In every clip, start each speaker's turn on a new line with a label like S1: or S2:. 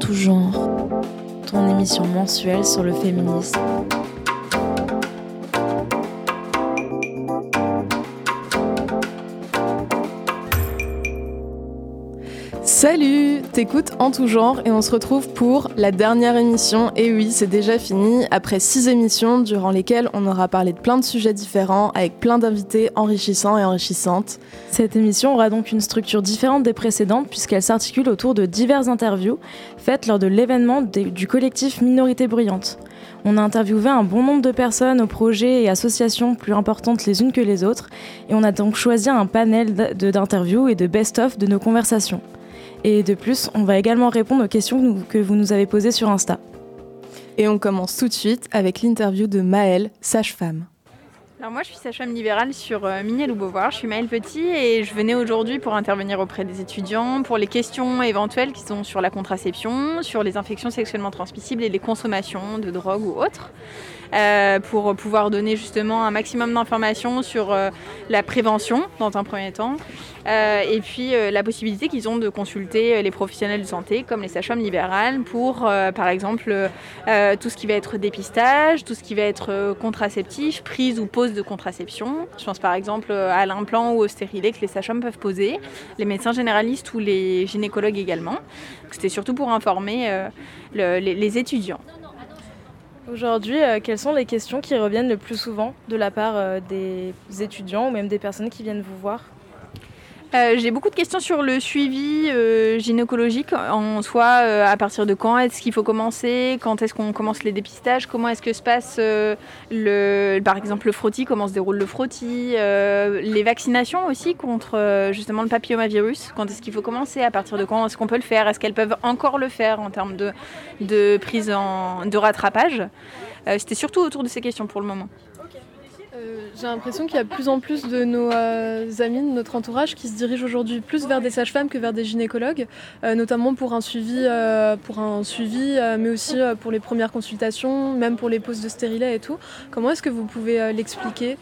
S1: Tout genre, ton émission mensuelle sur le féminisme.
S2: Salut, t'écoutes en tout genre et on se retrouve pour la dernière émission. Et oui, c'est déjà fini après six émissions durant lesquelles on aura parlé de plein de sujets différents avec plein d'invités enrichissants et enrichissantes. Cette émission aura donc une structure différente des précédentes puisqu'elle s'articule autour de diverses interviews faites lors de l'événement du collectif Minorité Bruyante. On a interviewé un bon nombre de personnes aux projets et associations plus importantes les unes que les autres et on a donc choisi un panel d'interviews et de best-of de nos conversations. Et de plus, on va également répondre aux questions que vous nous avez posées sur Insta. Et on commence tout de suite avec l'interview de Maëlle, sage-femme.
S3: Alors moi je suis sage-femme libérale sur euh, Mignel ou Beauvoir, je suis Maëlle Petit et je venais aujourd'hui pour intervenir auprès des étudiants pour les questions éventuelles qui sont sur la contraception, sur les infections sexuellement transmissibles et les consommations de drogue ou autres. Euh, pour pouvoir donner justement un maximum d'informations sur euh, la prévention dans un premier temps, euh, et puis la possibilité qu'ils ont de consulter les professionnels de santé comme les sages-femmes libérales pour par exemple tout ce qui va être dépistage, tout ce qui va être contraceptif, prise ou pose de contraception. Je pense par exemple à l'implant ou au stérilet que les sages-femmes peuvent poser, les médecins généralistes ou les gynécologues également. C'était surtout pour informer les étudiants.
S2: Aujourd'hui, euh, quelles sont les questions qui reviennent le plus souvent de la part euh, des étudiants ou même des personnes qui viennent vous voir?
S3: Euh, j'ai beaucoup de questions sur le suivi euh, gynécologique en soi. Euh, à partir de quand est-ce qu'il faut commencer Quand est-ce qu'on commence les dépistages Comment est-ce que se passe le, par exemple le frottis Comment se déroule le frottis Les vaccinations aussi contre justement le papillomavirus. Quand est-ce qu'il faut commencer À partir de quand est-ce qu'on peut le faire Est-ce qu'elles peuvent encore le faire en termes de, de prise en, de rattrapage C'était surtout autour de ces questions pour le moment.
S2: Euh, j'ai l'impression qu'il y a plus en plus de nos euh, amis, de notre entourage, qui se dirigent aujourd'hui plus vers des sages-femmes que vers des gynécologues, euh, notamment pour un suivi, pour un suivi mais aussi pour les premières consultations, même pour les poses de stérilet et tout. Comment est-ce que vous pouvez l'expliquer?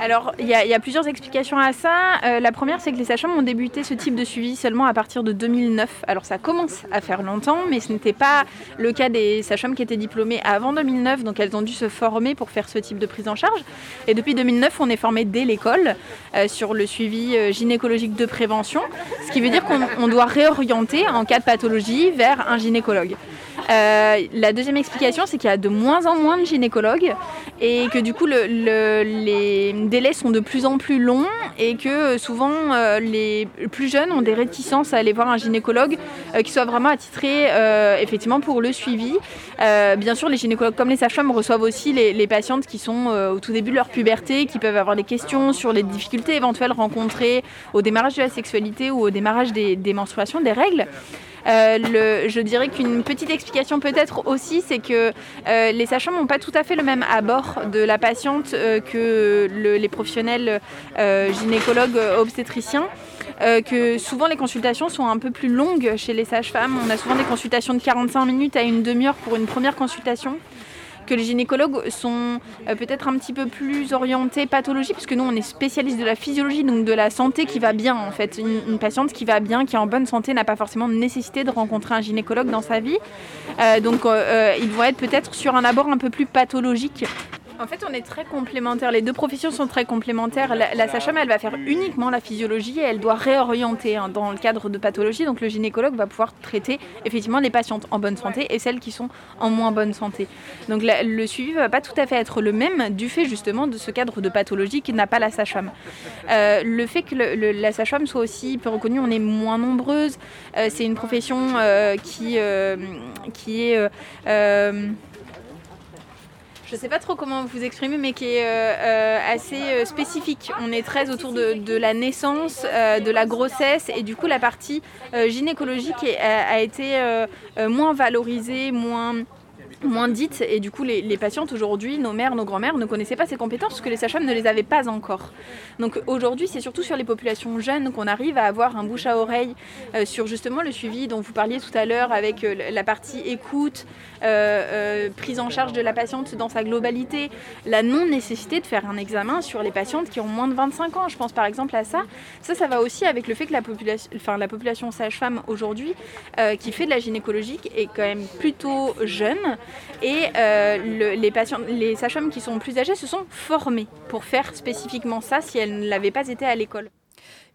S3: Alors, il y, a plusieurs explications à ça. Euh, la première, c'est que les sages-femmes ont débuté ce type de suivi seulement à partir de 2009. Alors, ça commence à faire longtemps, mais ce n'était pas le cas des sages-femmes qui étaient diplômées avant 2009. Donc, elles ont dû se former pour faire ce type de prise en charge. Et depuis 2009, on est formé dès l'école euh, sur le suivi euh, gynécologique de prévention, ce qui veut dire qu'on doit réorienter en cas de pathologie vers un gynécologue. La deuxième explication, c'est qu'il y a de moins en moins de gynécologues et que du coup, les délais sont de plus en plus longs et que euh, souvent euh, les plus jeunes ont des réticences à aller voir un gynécologue euh, qui soit vraiment attitré effectivement pour le suivi. bien sûr, les gynécologues comme les sages-femmes reçoivent aussi les, patientes qui sont au tout début de leur puberté, qui peuvent avoir des questions sur les difficultés éventuelles rencontrées au démarrage de la sexualité ou au démarrage des menstruations, des règles. Euh, je dirais qu'une petite explication peut-être aussi, c'est que euh, les sages n'ont pas tout à fait le même abord de la patiente euh, que les professionnels gynécologues obstétriciens. que souvent les consultations sont un peu plus longues chez les sages-femmes. On a souvent des consultations de 45 minutes à une demi-heure pour une première consultation que les gynécologues sont euh, peut-être un petit peu plus orientés pathologie, puisque nous on est spécialiste de la physiologie, donc de la santé qui va bien en fait. Une, patiente qui va bien, qui est en bonne santé, n'a pas forcément nécessité de rencontrer un gynécologue dans sa vie. Euh, donc euh, ils vont être peut-être sur un abord un peu plus pathologique en fait, on est très complémentaires. Les deux professions sont très complémentaires. La, la elle va faire uniquement la physiologie et elle doit réorienter hein, dans le cadre de pathologie. Donc, le gynécologue va pouvoir traiter effectivement les patientes en bonne santé et celles qui sont en moins bonne santé. Donc, le suivi va pas tout à fait être le même du fait justement de ce cadre de pathologie qui n'a pas la sage-femme. Euh, le fait que la sage-femme soit aussi peu reconnue, on est moins nombreuses. Euh, c'est une profession euh, qui est je ne sais pas trop comment vous exprimer, mais qui est euh, euh, assez euh, spécifique. On est très autour de, la naissance, de la grossesse, et du coup la partie gynécologique a, été moins valorisée, moins moins dites et du coup les, patientes aujourd'hui, nos mères, nos grand-mères ne connaissaient pas ces compétences parce que les sages-femmes ne les avaient pas encore. Donc aujourd'hui c'est surtout sur les populations jeunes qu'on arrive à avoir un bouche à oreille euh, sur justement le suivi dont vous parliez tout à l'heure avec euh, la partie écoute, euh, prise en charge de la patiente dans sa globalité, la non-nécessité de faire un examen sur les patientes qui ont moins de 25 ans. Je pense par exemple à ça. Ça, ça va aussi avec le fait que la population, enfin, la population sage-femme aujourd'hui qui fait de la gynécologique est quand même plutôt jeune et euh, les patients, les sages-femmes qui sont plus âgées se sont formées pour faire spécifiquement ça si elles ne l'avaient pas été à l'école.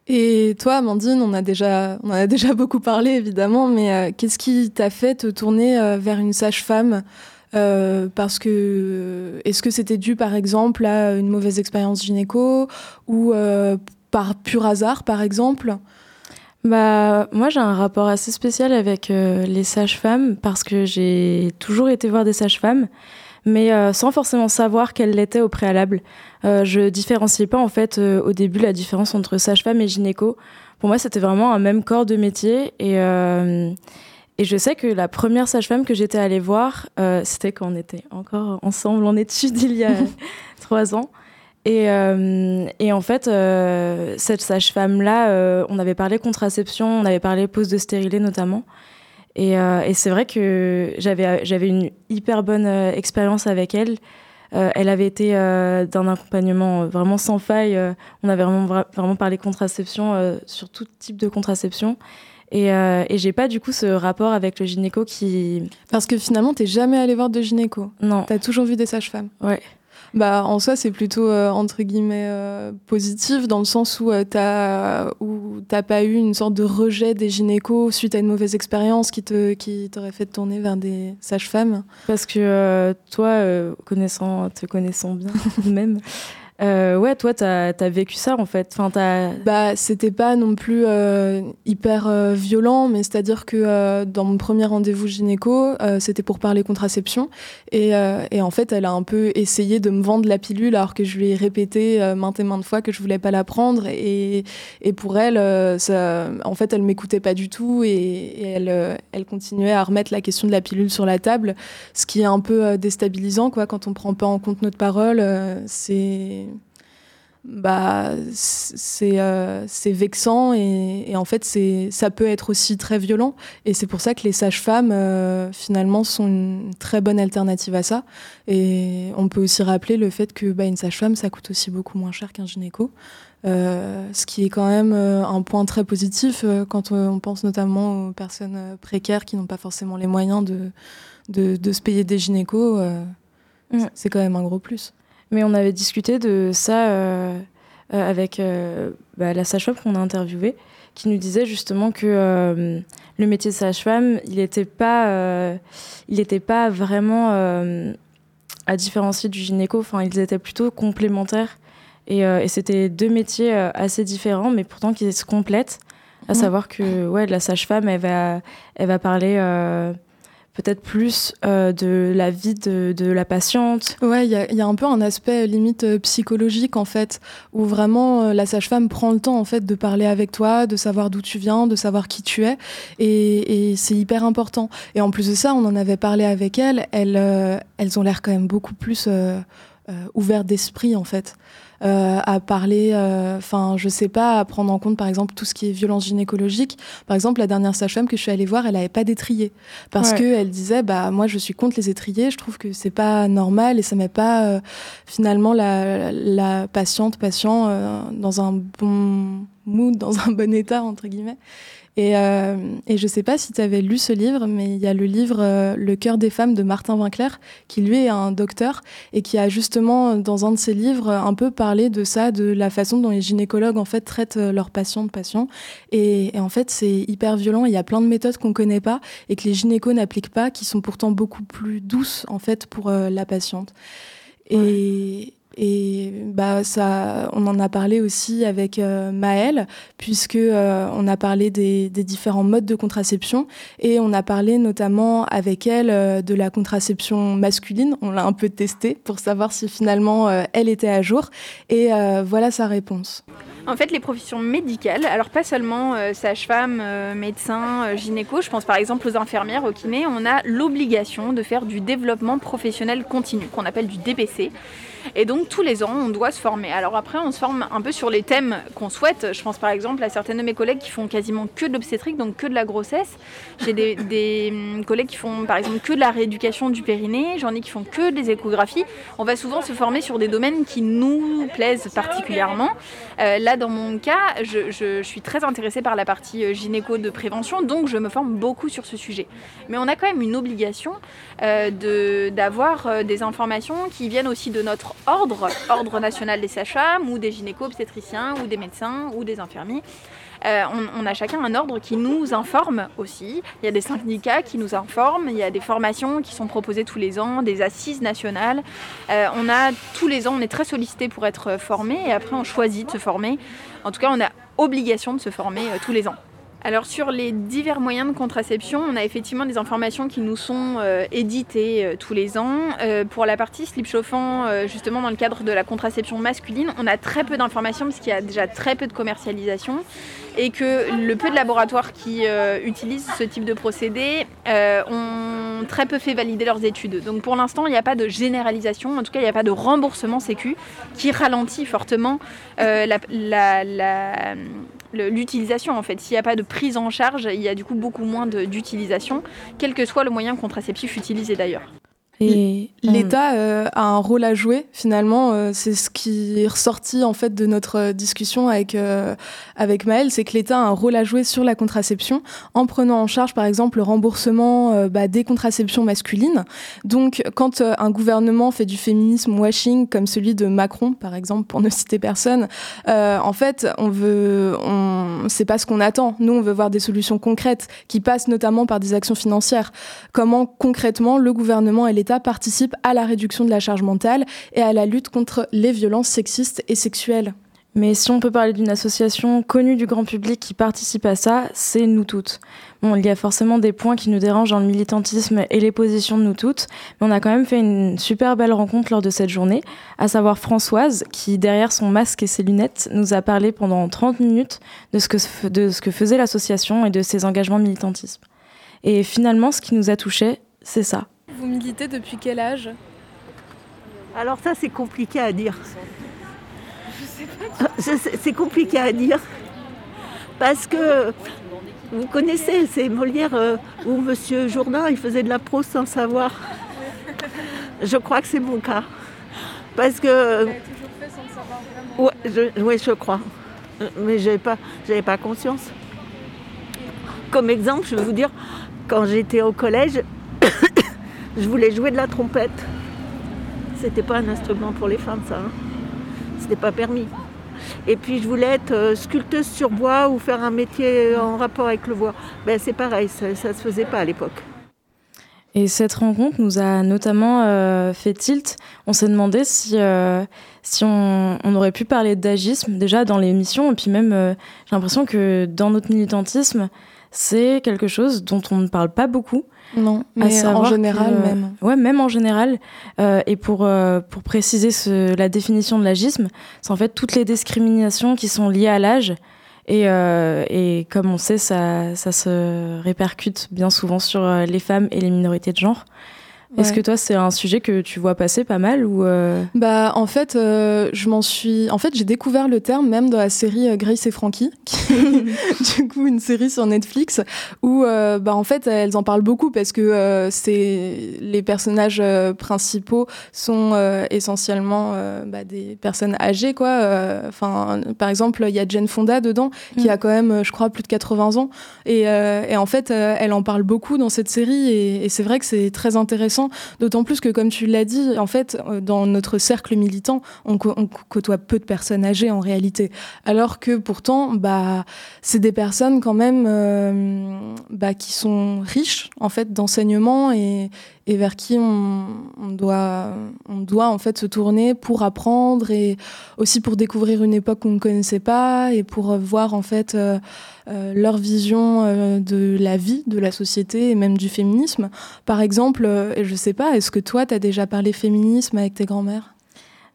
S2: Et toi, Amandine, on a déjà, on a déjà beaucoup parlé évidemment, mais euh, qu'est-ce qui t'a fait te tourner euh, vers une sage-femme parce que est-ce que c'était dû par exemple à une mauvaise expérience gynéco ou par pur hasard par exemple?
S1: Bah, moi, j'ai un rapport assez spécial avec euh, les sages-femmes parce que j'ai toujours été voir des sages-femmes, mais euh, sans forcément savoir qu'elles l'étaient au préalable. Euh, je différenciais pas en fait euh, au début la différence entre sage-femme et gynéco. Pour moi, c'était vraiment un même corps de métier et et je sais que la première sage-femme que j'étais allée voir, c'était quand on était encore ensemble en études il y a trois ans. Et, euh, et, en fait, euh, cette sage-femme-là, euh, on avait parlé contraception, on avait parlé pose de stérilet notamment. Et, et c'est vrai que j'avais, j'avais une hyper bonne expérience avec elle. elle avait été d'un accompagnement vraiment sans faille. on avait vraiment, vraiment parlé contraception sur tout type de contraception. Et, et j'ai pas du coup ce rapport avec le gynéco qui.
S2: Parce que finalement, t'es jamais allé voir de gynéco.
S1: Non.
S2: T'as toujours vu des sages-femmes.
S1: Ouais.
S2: Bah, en soi, c'est plutôt euh, entre guillemets euh, positif dans le sens où euh, t'as où t'as pas eu une sorte de rejet des gynécos suite à une mauvaise expérience qui te qui t'aurait fait tourner vers des sages-femmes.
S1: Parce que toi, connaissant te connaissant bien même. Euh, ouais, toi, t'as as vécu ça en fait. Enfin,
S2: Bah, c'était pas non plus euh, hyper euh, violent, mais c'est-à-dire que dans mon premier rendez-vous gynéco, c'était pour parler contraception. Et, et, en fait, elle a un peu essayé de me vendre la pilule alors que je lui ai répété maintes et maintes fois que je voulais pas la prendre. Et, et pour elle, ça, en fait, elle m'écoutait pas du tout et, elle, elle continuait à remettre la question de la pilule sur la table, ce qui est un peu déstabilisant quoi, quand on prend pas en compte notre parole. c'est bah c'est euh, c'est vexant et, et, en fait ça peut être aussi très violent. Et c'est pour ça que les sages-femmes euh, finalement sont une très bonne alternative à ça. Et on peut aussi rappeler le fait que bah, une sage-femme ça coûte aussi beaucoup moins cher qu'un gynéco. Euh, ce qui est quand même un point très positif quand on pense notamment aux personnes précaires qui n'ont pas forcément les moyens de, de, de se payer des gynécos mm. c'est quand même un gros plus
S1: mais on avait discuté de ça euh, euh, avec euh, bah, la sage-femme qu'on a interviewée, qui nous disait justement que le métier de sage-femme, il n'était pas, il était pas vraiment à différencier du gynéco. Enfin, ils étaient plutôt complémentaires. Et, et c'était deux métiers assez différents, mais pourtant qui se complètent. À savoir que ouais, la sage-femme, elle va, elle va parler peut-être plus euh, de la vie de, de la patiente.
S2: Ouais, il y, y a, un peu un aspect limite euh, psychologique en fait, où vraiment euh, la sage-femme prend le temps en fait de parler avec toi, de savoir d'où tu viens, de savoir qui tu es, et, et c'est hyper important. Et en plus de ça, on en avait parlé avec elles, elles, elles ont l'air quand même beaucoup plus ouvertes d'esprit en fait. Euh, à parler, euh, enfin, je sais pas, à prendre en compte, par exemple, tout ce qui est violence gynécologique. Par exemple, la dernière sage-femme que je suis allée voir, elle avait pas d'étrier parce que elle disait, bah moi, je suis contre les étriers. Je trouve que c'est pas normal et ça met pas euh, finalement la, la, patiente, patient dans un bon mood, dans un bon état entre guillemets. Et, euh, et je ne sais pas si tu avais lu ce livre, mais il y a le livre euh, Le cœur des femmes de Martin Winkler, qui lui est un docteur et qui a justement, dans un de ses livres, un peu parlé de ça, de la façon dont les gynécologues en fait traitent euh, leurs patients de patients. Et, et en fait, c'est hyper violent. Il y a plein de méthodes qu'on connaît pas et que les gynécos n'appliquent pas, qui sont pourtant beaucoup plus douces en fait pour euh, la patiente. Et, et bah on en a parlé aussi avec euh, Maëlle, puisque euh, on a parlé des, différents modes de contraception et on a parlé notamment avec elle euh, de la contraception masculine. On l'a un peu testé pour savoir si finalement elle était à jour. Et voilà sa réponse.
S3: En fait, les professions médicales, alors pas seulement sage-femme, médecin, gynéco, je pense par exemple aux infirmières, aux kinés, on a l'obligation de faire du développement professionnel continu, qu'on appelle du DPC. Et donc tous les ans, on doit se former. Alors après, on se forme un peu sur les thèmes qu'on souhaite. Je pense par exemple à certaines de mes collègues qui font quasiment que de l'obstétrique, donc que de la grossesse. J'ai des, hum, collègues qui font par exemple que de la rééducation du périnée. J'en ai qui font que des échographies. On va souvent se former sur des domaines qui nous plaisent particulièrement. Euh, là, dans mon cas, je, suis très intéressée par la partie euh, gynéco de prévention, donc je me forme beaucoup sur ce sujet. Mais on a quand même une obligation euh, d'avoir des informations qui viennent aussi de notre ordre, ordre national des sages-femmes ou des gynéco-obstétriciens ou des médecins ou des infirmiers. Euh, on, a chacun un ordre qui nous informe aussi. Il y a des syndicats qui nous informent, il y a des formations qui sont proposées tous les ans, des assises nationales. Euh, on a tous les ans, on est très sollicité pour être formé et après on choisit de se former. En tout cas, on a obligation de se former euh, tous les ans. Alors sur les divers moyens de contraception, on a effectivement des informations qui nous sont euh, éditées euh, tous les ans. Euh, pour la partie slip chauffant, justement dans le cadre de la contraception masculine, on a très peu d'informations parce qu'il y a déjà très peu de commercialisation et que le peu de laboratoires qui utilisent ce type de procédé ont très peu fait valider leurs études. Donc pour l'instant, il n'y a pas de généralisation, en tout cas il n'y a pas de remboursement sécu qui ralentit fortement la l'utilisation en fait. S'il n'y a pas de prise en charge, il y a du coup beaucoup moins d'utilisation, quel que soit le moyen contraceptif utilisé d'ailleurs.
S2: Et l'État euh, a un rôle à jouer finalement. Euh, c'est ce qui est ressorti en fait de notre euh, discussion avec avec Maëlle, c'est que l'État a un rôle à jouer sur la contraception en prenant en charge par exemple le remboursement bah, des contraceptions masculines. Donc quand un gouvernement fait du féminisme washing comme celui de Macron par exemple, pour ne citer personne, en fait on veut, on c'est pas ce qu'on attend. Nous on veut voir des solutions concrètes qui passent notamment par des actions financières. Comment concrètement le gouvernement et l'État participe à la réduction de la charge mentale et à la lutte contre les violences sexistes et sexuelles.
S1: Mais si on peut parler d'une association connue du grand public qui participe à ça, c'est Nous Toutes. Bon, il y a forcément des points qui nous dérangent dans le militantisme et les positions de Nous Toutes, mais on a quand même fait une super belle rencontre lors de cette journée, à savoir Françoise, qui derrière son masque et ses lunettes nous a parlé pendant 30 minutes de ce que, de ce que faisait l'association et de ses engagements militantisme. Et finalement, ce qui nous a touchés, c'est ça.
S2: Vous militez depuis quel âge
S4: Alors ça c'est compliqué à dire. C'est compliqué à dire. Parce que vous connaissez, c'est Molière euh, ou Monsieur Jourdain, il faisait de la prose sans savoir. Je crois que c'est mon cas. Parce que. Oui, je, ouais, je crois. Mais je n'avais pas, pas conscience. Comme exemple, je vais vous dire, quand j'étais au collège, je voulais jouer de la trompette. C'était pas un instrument pour les femmes, ça. Hein. C'était pas permis. Et puis je voulais être euh, sculpteuse sur bois ou faire un métier en rapport avec le bois. Ben, c'est pareil, ça ne se faisait pas à l'époque.
S1: Et cette rencontre nous a notamment euh, fait tilt. On s'est demandé si, euh, si on, aurait pu parler d'agisme déjà dans l'émission. Et puis même, j'ai l'impression que dans notre militantisme, c'est quelque chose dont on ne parle pas beaucoup.
S2: Non, mais en général même.
S1: Ouais, même en général. Euh, et pour, euh, pour préciser ce, la définition de l'agisme, c'est en fait toutes les discriminations qui sont liées à l'âge. Et, euh, et comme on sait, ça, ça se répercute bien souvent sur les femmes et les minorités de genre. Est-ce que toi, c'est un sujet que tu vois passer pas mal ou euh
S2: Bah, en fait, euh, je m'en suis. En fait, j'ai découvert le terme même dans la série euh, Grace et Frankie, qui est du coup une série sur Netflix où, bah, en fait, elles en parlent beaucoup parce que c'est les personnages principaux sont essentiellement bah, des personnes âgées, quoi. Enfin, par exemple, il y a Jane Fonda dedans qui mm. a quand même, je crois, plus de 80 ans, et, et en fait, elle en parle beaucoup dans cette série, et, et c'est vrai que c'est très intéressant D'autant plus que, comme tu l'as dit, en fait, euh, dans notre cercle militant, on, côtoie peu de personnes âgées en réalité. Alors que pourtant, bah, c'est des personnes quand même euh, bah, qui sont riches en fait d'enseignement et, et vers qui on, doit, on doit en fait se tourner pour apprendre et aussi pour découvrir une époque qu'on ne connaissait pas et pour voir en fait euh, euh, leur vision euh, de la vie, de la société et même du féminisme. Par exemple, je sais pas, est-ce que toi tu as déjà parlé féminisme avec tes grands-mères?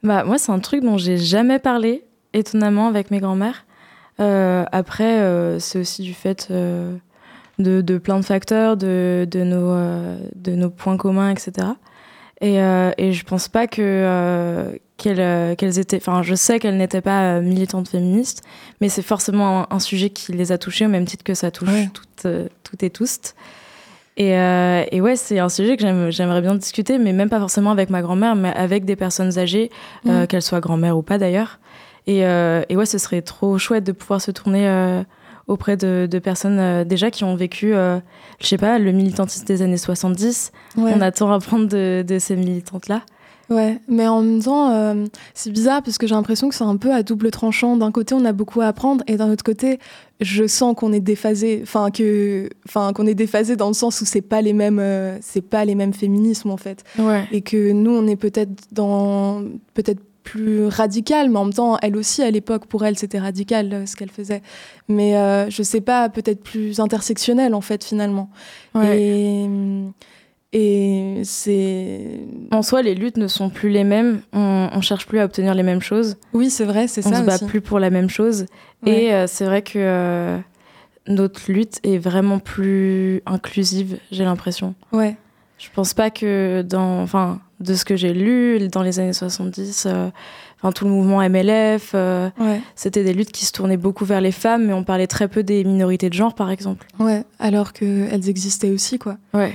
S1: Bah moi c'est un truc dont j'ai jamais parlé étonnamment, avec mes grands-mères. après, c'est aussi du fait de, de, plein de facteurs, de, de nos, de nos points communs, etc. Et, euh, et je pense pas que euh, qu'elles euh, qu'elles étaient. Enfin, je sais qu'elles n'étaient pas euh, militantes féministes, mais c'est forcément un, sujet qui les a touchées au même titre que ça touche toutes, toutes et tous. Et, et ouais, c'est un sujet que j'aimerais bien discuter, mais même pas forcément avec ma grand-mère, mais avec des personnes âgées, mmh. qu'elles soient grand-mère ou pas d'ailleurs. Et, et, ouais, ce serait trop chouette de pouvoir se tourner auprès de, personnes euh, déjà qui ont vécu, euh, je sais pas, le militantisme des années 70. On attend à apprendre de, ces militantes-là.
S2: Ouais, mais en même temps, euh, c'est bizarre parce que j'ai l'impression que c'est un peu à double tranchant. D'un côté, on a beaucoup à apprendre, et d'un autre côté, je sens qu'on est déphasé. Enfin, que, enfin, qu'on est déphasé dans le sens où c'est pas les mêmes, c'est pas les mêmes féminismes en fait.
S1: Ouais.
S2: Et que nous, on est peut-être dans, peut-être plus radicale, mais en même temps, elle aussi, à l'époque, pour elle, c'était radical euh, ce qu'elle faisait. Mais euh, je sais pas, peut-être plus intersectionnel, en fait, finalement. Et, et c'est.
S1: En soi, les luttes ne sont plus les mêmes. On, on cherche plus à obtenir les mêmes choses.
S2: Oui, c'est vrai, c'est ça.
S1: On se bat plus pour la même chose. Et euh, c'est vrai que notre lutte est vraiment plus inclusive, j'ai l'impression.
S2: Ouais.
S1: Je pense pas que dans. Enfin de ce que j'ai lu dans les années 70, euh, enfin, tout le mouvement MLF, euh, c'était des luttes qui se tournaient beaucoup vers les femmes, mais on parlait très peu des minorités de genre, par exemple.
S2: Ouais, alors qu'elles existaient aussi, quoi.
S1: Ouais.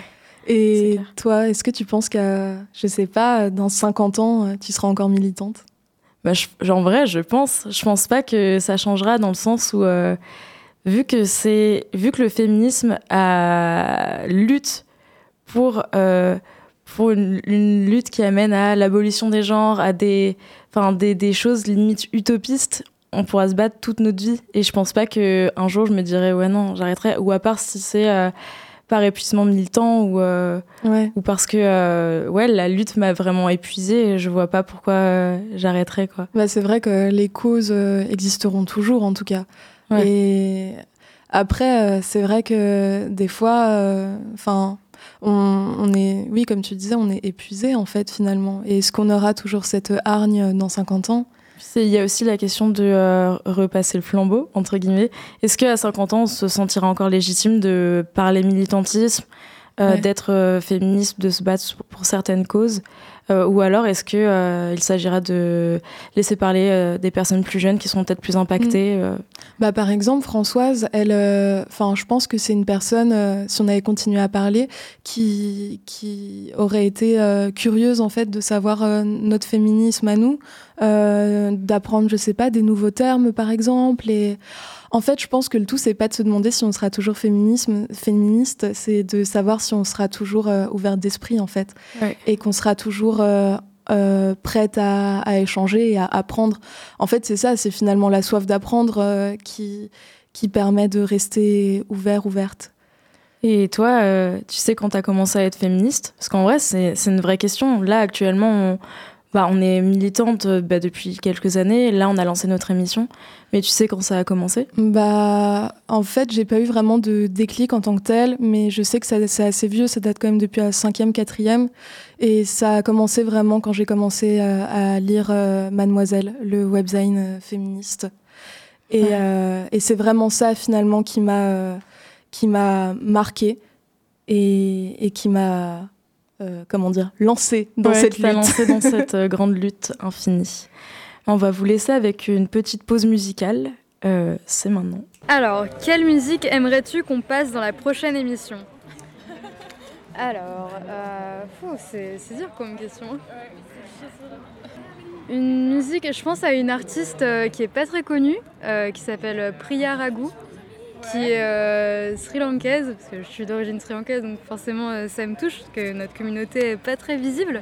S2: Et toi, est-ce que tu penses qu'à, je sais pas, dans 50 ans, euh, tu seras encore militante?
S1: Bah, En vrai, je pense. Je pense pas que ça changera dans le sens où, vu, que c'est, vu que le féminisme a lutte pour pour une, lutte qui amène à l'abolition des genres, à des, enfin, des, des, choses limite utopistes, on pourra se battre toute notre vie. Et je pense pas qu'un jour je me dirais, ouais, non, j'arrêterai. Ou à part si c'est euh, par épuisement militant ou, euh, ou parce que euh, ouais, la lutte m'a vraiment épuisée et je vois pas pourquoi j'arrêterais. Quoi.
S2: Bah, c'est vrai que les causes existeront toujours, en tout cas. Et après, c'est vrai que des fois, enfin on, est, oui, comme tu disais, on est épuisé en fait finalement. Et est-ce qu'on aura toujours cette hargne dans 50 ans?
S1: Il y a aussi la question de euh, repasser le flambeau, entre guillemets. Est-ce qu'à 50 ans, on se sentira encore légitime de parler militantisme, euh, d'être euh, féministe, de se battre pour certaines causes? Ou alors est-ce que euh, il s'agira de laisser parler euh, des personnes plus jeunes qui sont peut-être plus impactées
S2: mm. bah, Par exemple, Françoise, elle, enfin, je pense que c'est une personne, si on avait continué à parler, qui, qui aurait été curieuse en fait de savoir notre féminisme à nous, d'apprendre, je sais pas, des nouveaux termes par exemple et en fait, je pense que le tout, c'est pas de se demander si on sera toujours féminisme, féministe, c'est de savoir si on sera toujours euh, ouvert d'esprit, en fait. Et qu'on sera toujours euh, euh, prête à, échanger et à apprendre. En fait, c'est ça, c'est finalement la soif d'apprendre qui, qui permet de rester ouvert, ouverte.
S1: Et toi, tu sais quand tu as commencé à être féministe? Parce qu'en vrai, c'est une vraie question. Là, actuellement, on, bah, on est militante euh, bah, depuis quelques années. Là, on a lancé notre émission. Mais tu sais quand ça a commencé?
S2: Bah, en fait, j'ai pas eu vraiment de déclic en tant que tel, mais je sais que c'est assez vieux. Ça date quand même depuis la cinquième, quatrième, et ça a commencé vraiment quand j'ai commencé à, lire euh, Mademoiselle, le webzine euh, féministe. Et, et c'est vraiment ça finalement qui m'a qui m'a marqué et, et qui m'a euh, comment dire, lancé dans cette lutte.
S1: lancé dans cette euh, grande lutte infinie. On va vous laisser avec une petite pause musicale. Euh, c'est maintenant.
S5: Alors, quelle musique aimerais-tu qu'on passe dans la prochaine émission? Alors, c'est dur comme question. Une musique, je pense à une artiste qui est pas très connue, qui s'appelle Priya Raghu qui est euh, sri-lankaise, parce que je suis d'origine sri-lankaise, donc forcément euh, ça me touche, parce que notre communauté n'est pas très visible.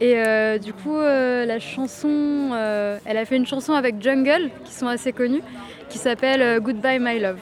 S5: Et euh, du coup, la chanson, elle a fait une chanson avec Jungle, qui sont assez connus, qui s'appelle Goodbye My Love.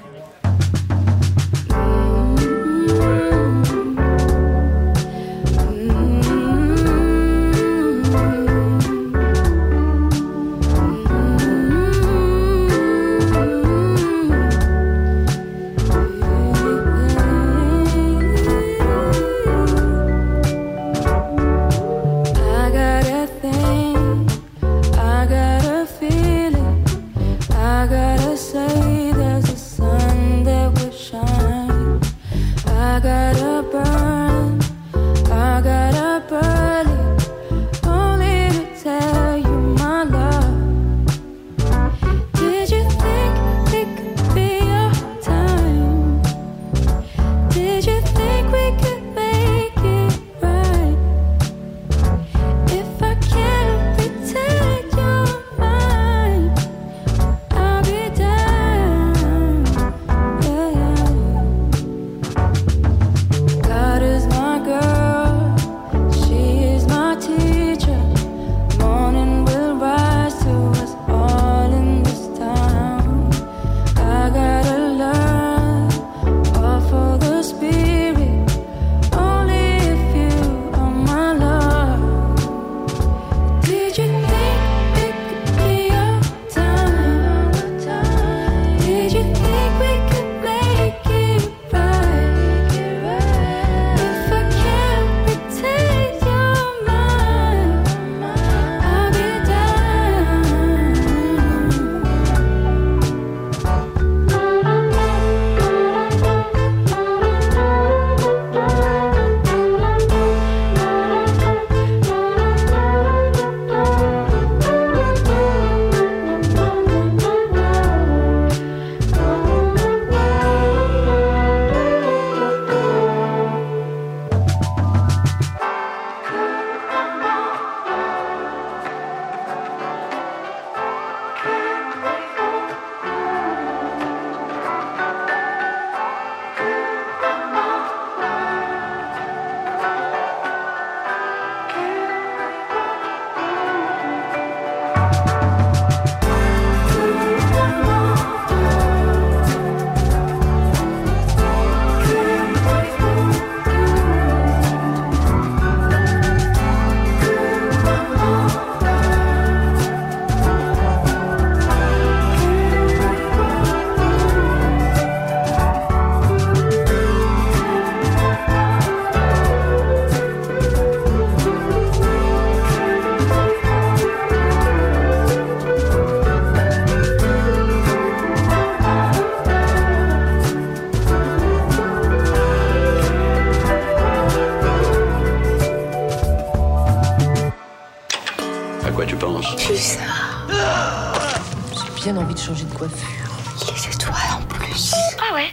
S6: Bien envie de changer de coiffure.
S7: Les étoiles en plus.
S1: Ah ouais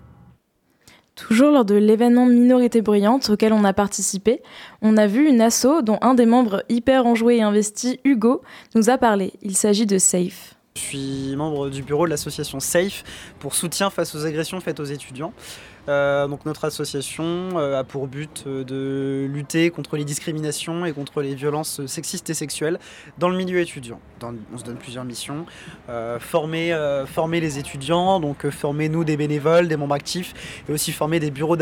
S1: Toujours lors de l'événement Minorité Bruyante auquel on a participé, on a vu une asso dont un des membres hyper enjoué et investi, Hugo, nous a parlé. Il s'agit de SAFE.
S8: Je suis membre du bureau de l'association SAFE pour soutien face aux agressions faites aux étudiants. Euh, donc notre association euh, a pour but euh, de lutter contre les discriminations et contre les violences sexistes et sexuelles dans le milieu étudiant. on se donne plusieurs missions. former, former les étudiants, donc former nous des bénévoles, des membres actifs, et aussi former des bureaux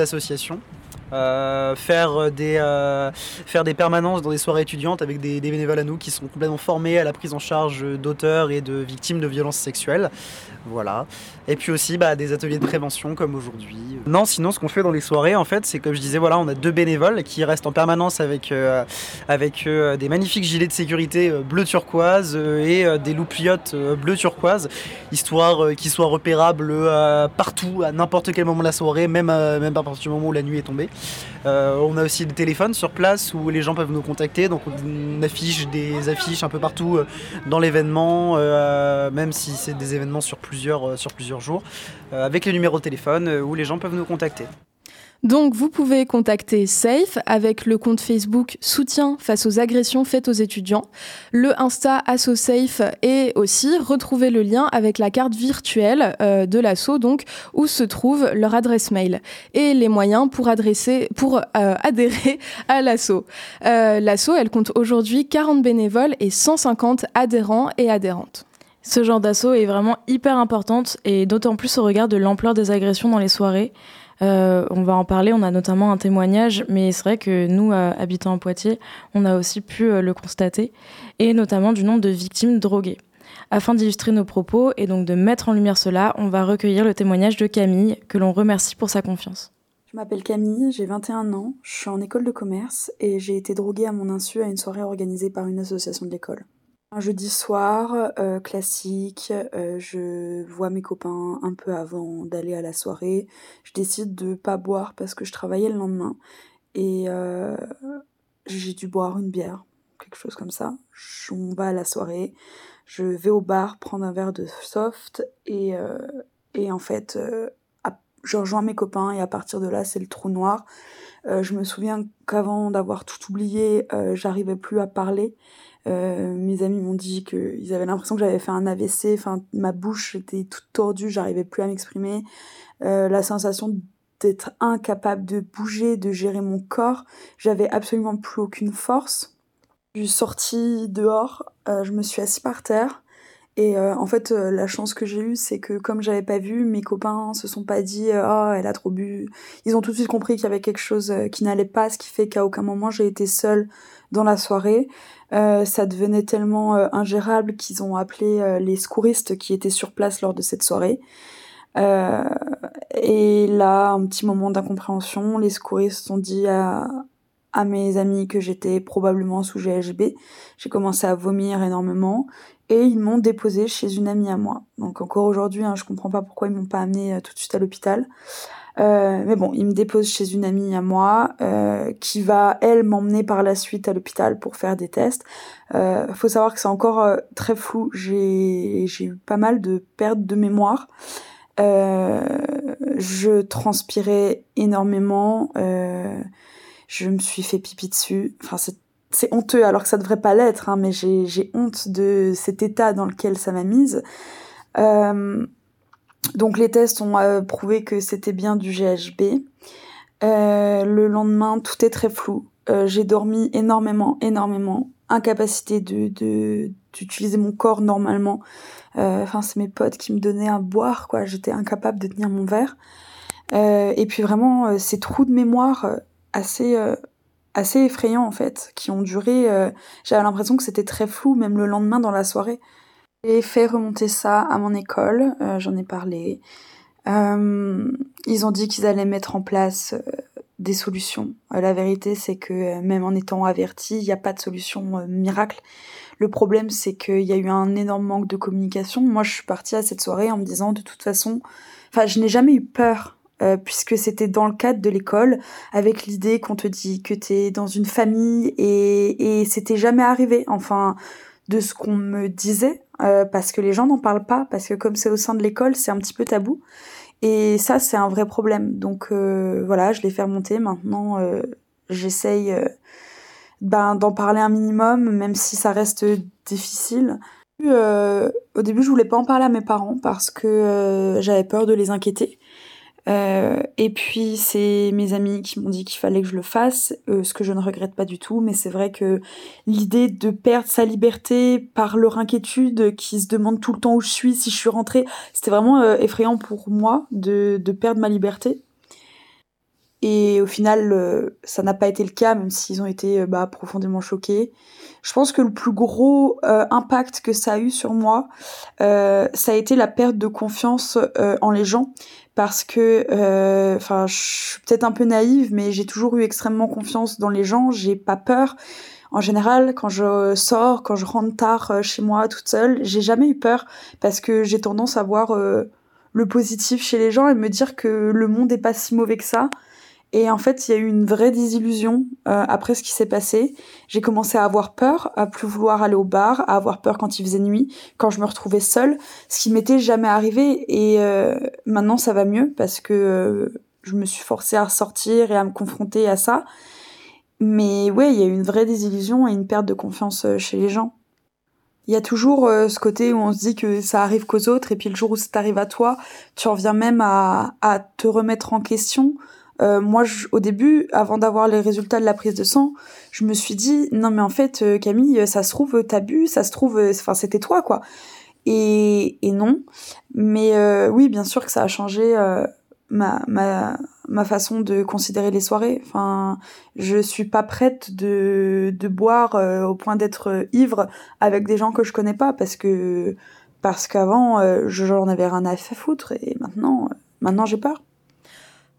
S8: d'association. faire, des, faire des permanences dans des soirées étudiantes avec des, des, bénévoles à nous qui sont complètement formés à la prise en charge d'auteurs et de victimes de violences sexuelles. Voilà. Et puis aussi bah, des ateliers de prévention comme aujourd'hui. Non, sinon ce qu'on fait dans les soirées, en fait, c'est comme je disais, voilà, on a deux bénévoles qui restent en permanence avec, euh, avec euh, des magnifiques gilets de sécurité euh, bleu turquoise et des loupiottes bleu turquoise, histoire qu'ils soient repérables partout, à n'importe quel moment de la soirée, même, même à partir du moment où la nuit est tombée. on a aussi des téléphones sur place où les gens peuvent nous contacter, donc on affiche des affiches un peu partout dans l'événement, même si c'est des événements sur plusieurs, sur plusieurs jours, euh, avec les numéros de téléphone euh, où les gens peuvent nous contacter.
S2: Donc vous pouvez contacter SAFE avec le compte Facebook Soutien face aux agressions faites aux étudiants, le Insta AssoSafe et aussi retrouver le lien avec la carte virtuelle euh, de l'asso donc où se trouve leur adresse mail et les moyens pour adresser pour adhérer à l'asso. l'asso elle compte aujourd'hui 40 bénévoles et 150 adhérents et adhérentes.
S1: Ce genre d'assaut est vraiment hyper importante et d'autant plus au regard de l'ampleur des agressions dans les soirées. Euh, on va en parler, on a notamment un témoignage, mais c'est vrai que nous, euh, habitants en Poitiers, on a aussi pu euh, le constater, et notamment du nombre de victimes droguées. Afin d'illustrer nos propos et donc de mettre en lumière cela, on va recueillir le témoignage de Camille, que l'on remercie pour sa confiance.
S9: Je m'appelle Camille, j'ai 21 ans, je suis en école de commerce et j'ai été droguée à mon insu à une soirée organisée par une association de l'école. Un jeudi soir, euh, classique, euh, je vois mes copains un peu avant d'aller à la soirée. Je décide de pas boire parce que je travaillais le lendemain et euh, j'ai dû boire une bière, quelque chose comme ça. on va à la soirée, je vais au bar prendre un verre de soft et, et en fait, je rejoins mes copains et à partir de là, c'est le trou noir. je me souviens qu'avant d'avoir tout oublié, j'arrivais plus à parler. Euh, mes amis m'ont dit qu'ils avaient l'impression que j'avais fait un AVC, enfin ma bouche était toute tordue, j'arrivais plus à m'exprimer. Euh, la sensation d'être incapable de bouger, de gérer mon corps, j'avais absolument plus aucune force. Je suis sortie dehors, euh, je me suis assise par terre. Et en fait, la chance que j'ai eue, c'est que comme j'avais pas vu, mes copains se sont pas dit oh elle a trop bu. Ils ont tout de suite compris qu'il y avait quelque chose qui n'allait pas, ce qui fait qu'à aucun moment j'ai été seule dans la soirée. Euh, ça devenait tellement euh, ingérable qu'ils ont appelé euh, les secouristes qui étaient sur place lors de cette soirée. et là, un petit moment d'incompréhension, les secouristes ont dit à, à mes amis que j'étais probablement sous GHB. J'ai commencé à vomir énormément et ils m'ont déposé chez une amie à moi. Donc encore aujourd'hui, hein, je comprends pas pourquoi ils m'ont pas amené tout de suite à l'hôpital. Euh, mais bon, il me dépose chez une amie à moi euh, qui va, elle, m'emmener par la suite à l'hôpital pour faire des tests. Euh, faut savoir que c'est encore euh, très flou. J'ai eu pas mal de pertes de mémoire. Euh, je transpirais énormément. je me suis fait pipi dessus. Enfin, c'est honteux alors que ça devrait pas l'être, hein, mais j'ai honte de cet état dans lequel ça m'a mise. Euh, donc les tests ont euh, prouvé que c'était bien du GHB. Euh, le lendemain, tout est très flou. Euh, j'ai dormi énormément, énormément. Incapacité de d'utiliser mon corps normalement. Enfin, c'est mes potes qui me donnaient à boire, quoi. J'étais incapable de tenir mon verre. et puis vraiment, ces trous de mémoire assez assez effrayants en fait, qui ont duré. J'avais l'impression que c'était très flou, même le lendemain dans la soirée. J'ai fait remonter ça à mon école, euh, j'en ai parlé. Euh, ils ont dit qu'ils allaient mettre en place euh, des solutions. la vérité, c'est que même en étant averti, il n'y a pas de solution miracle. Le problème, c'est qu'il y a eu un énorme manque de communication. Moi, je suis partie à cette soirée en me disant, de toute façon, enfin, je n'ai jamais eu peur puisque c'était dans le cadre de l'école, avec l'idée qu'on te dit que t'es dans une famille et, et c'était jamais arrivé. Enfin, de ce qu'on me disait. Euh, parce que les gens n'en parlent pas, parce que comme c'est au sein de l'école, c'est un petit peu tabou. Et ça, c'est un vrai problème. Donc euh, voilà, je l'ai fait remonter. Maintenant, euh, j'essaye ben, d'en parler un minimum, même si ça reste difficile. au début, je voulais pas en parler à mes parents parce que j'avais peur de les inquiéter. Euh, et puis c'est mes amis qui m'ont dit qu'il fallait que je le fasse, euh, ce que je ne regrette pas du tout, mais c'est vrai que l'idée de perdre sa liberté par leur inquiétude, qui se demande tout le temps où je suis, si je suis rentrée, c'était vraiment euh, effrayant pour moi de, de, perdre ma liberté. Et au final, ça n'a pas été le cas, même s'ils ont été bah, profondément choqués. Je pense que le plus gros impact que ça a eu sur moi, ça a été la perte de confiance en les gens parce que, euh, enfin, je suis peut-être un peu naïve, mais j'ai toujours eu extrêmement confiance dans les gens. J'ai pas peur. En général, quand je sors, quand je rentre tard euh, chez moi toute seule, j'ai jamais eu peur parce que j'ai tendance à voir euh, le positif chez les gens et me dire que le monde est pas si mauvais que ça et en fait, il y a eu une vraie désillusion euh, après ce qui s'est passé. J'ai commencé à avoir peur, à plus vouloir aller au bar, à avoir peur quand il faisait nuit, quand je me retrouvais seule, ce qui m'était jamais arrivé. Et euh, maintenant, ça va mieux parce que euh, je me suis forcée à sortir et à me confronter à ça. Mais ouais, il y a eu une vraie désillusion et une perte de confiance chez les gens. Il y a toujours ce côté où on se dit que ça arrive qu'aux autres et puis le jour où ça t'arrive à toi, tu reviens même à, à te remettre en question, euh, moi, au début, avant d'avoir les résultats de la prise de sang, je me suis dit non mais en fait euh, Camille, ça se trouve t'as bu, ça se trouve, euh, enfin c'était toi quoi. Et, et non, mais oui, bien sûr que ça a changé ma, ma, ma façon de considérer les soirées. Enfin, je suis pas prête de, de boire au point d'être ivre avec des gens que je connais pas parce que parce qu'avant j'en avais rien à foutre et maintenant maintenant j'ai peur.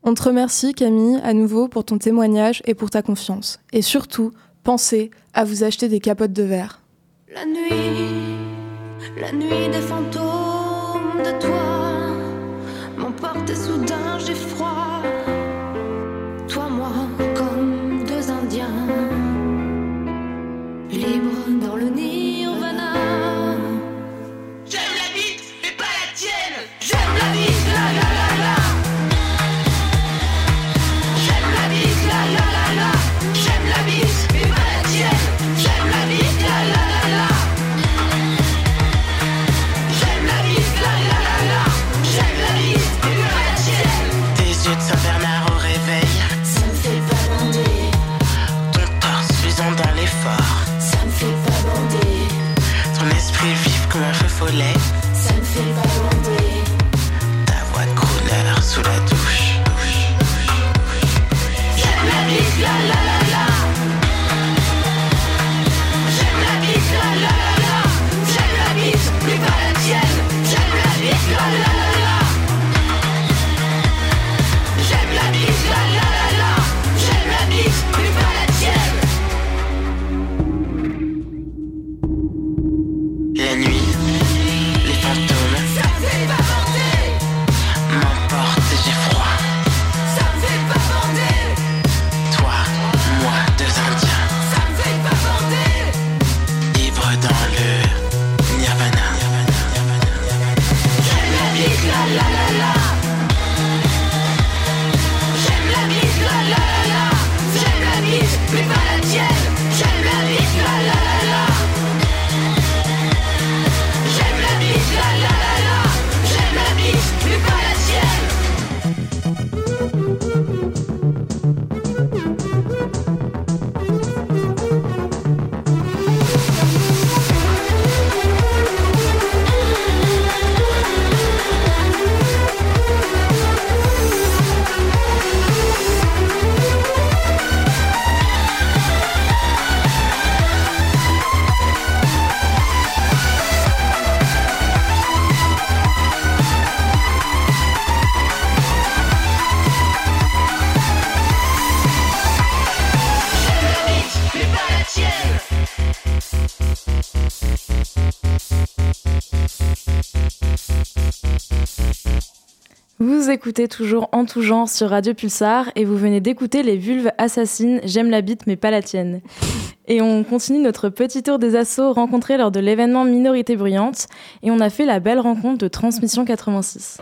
S2: On te remercie Camille à nouveau pour ton témoignage et pour ta confiance. Et surtout, pensez à vous acheter des capotes de verre.
S6: La nuit, la nuit des fantômes de toi m'emporte soudain,
S1: écoutez toujours En tout genre sur Radio Pulsar et vous venez d'écouter Les Vulves Assassines, J'aime la bite mais pas la tienne. Et on continue notre petit tour des assos rencontrés lors de l'événement Minorité Bruyante. Et on a fait la belle rencontre de Transmission 86.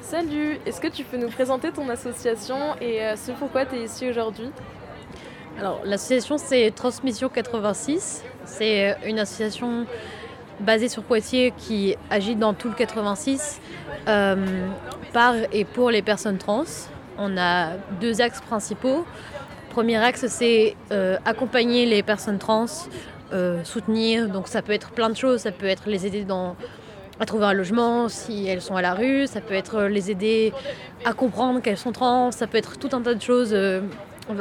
S2: Salut, est-ce que tu peux nous présenter ton association et euh, ce pourquoi tu es ici aujourd'hui?
S10: Alors, l'association c'est Transmission 86. C'est une association basée sur Poitiers qui agit dans tout le 86 euh, par et pour les personnes trans. On a deux axes principaux. Premier axe, c'est euh, accompagner les personnes trans, euh, soutenir. Donc ça peut être plein de choses. Ça peut être les aider à trouver un logement si elles sont à la rue. Ça peut être les aider à comprendre qu'elles sont trans. Ça peut être tout un tas de choses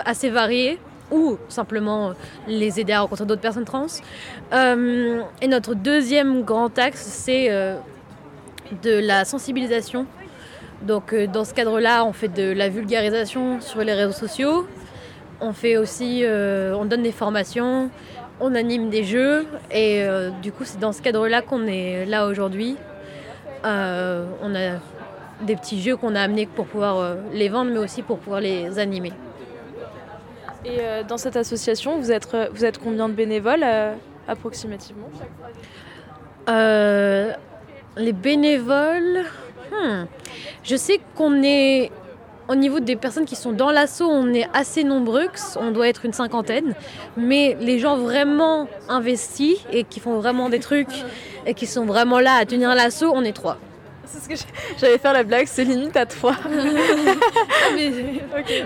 S10: assez variées ou simplement les aider à rencontrer d'autres personnes trans. Euh, et notre deuxième grand axe, c'est euh, de la sensibilisation. Donc euh, dans ce cadre-là, on fait de la vulgarisation sur les réseaux sociaux. On fait aussi, on donne des formations, on anime des jeux. Et du coup, c'est dans ce cadre-là qu'on est là aujourd'hui. On a des petits jeux qu'on a amenés pour pouvoir les vendre, mais aussi pour pouvoir les animer.
S2: Et euh, dans cette association, vous êtes, euh, vous êtes combien de bénévoles euh, approximativement
S10: les bénévoles, hmm, je sais qu'on est au niveau des personnes qui sont dans l'assaut, on est assez nombreux, on doit être une cinquantaine, mais les gens vraiment investis et qui font vraiment des trucs et qui sont vraiment là à tenir l'assaut, on est trois.
S2: C'est ce que j'allais faire la blague, c'est limite à trois.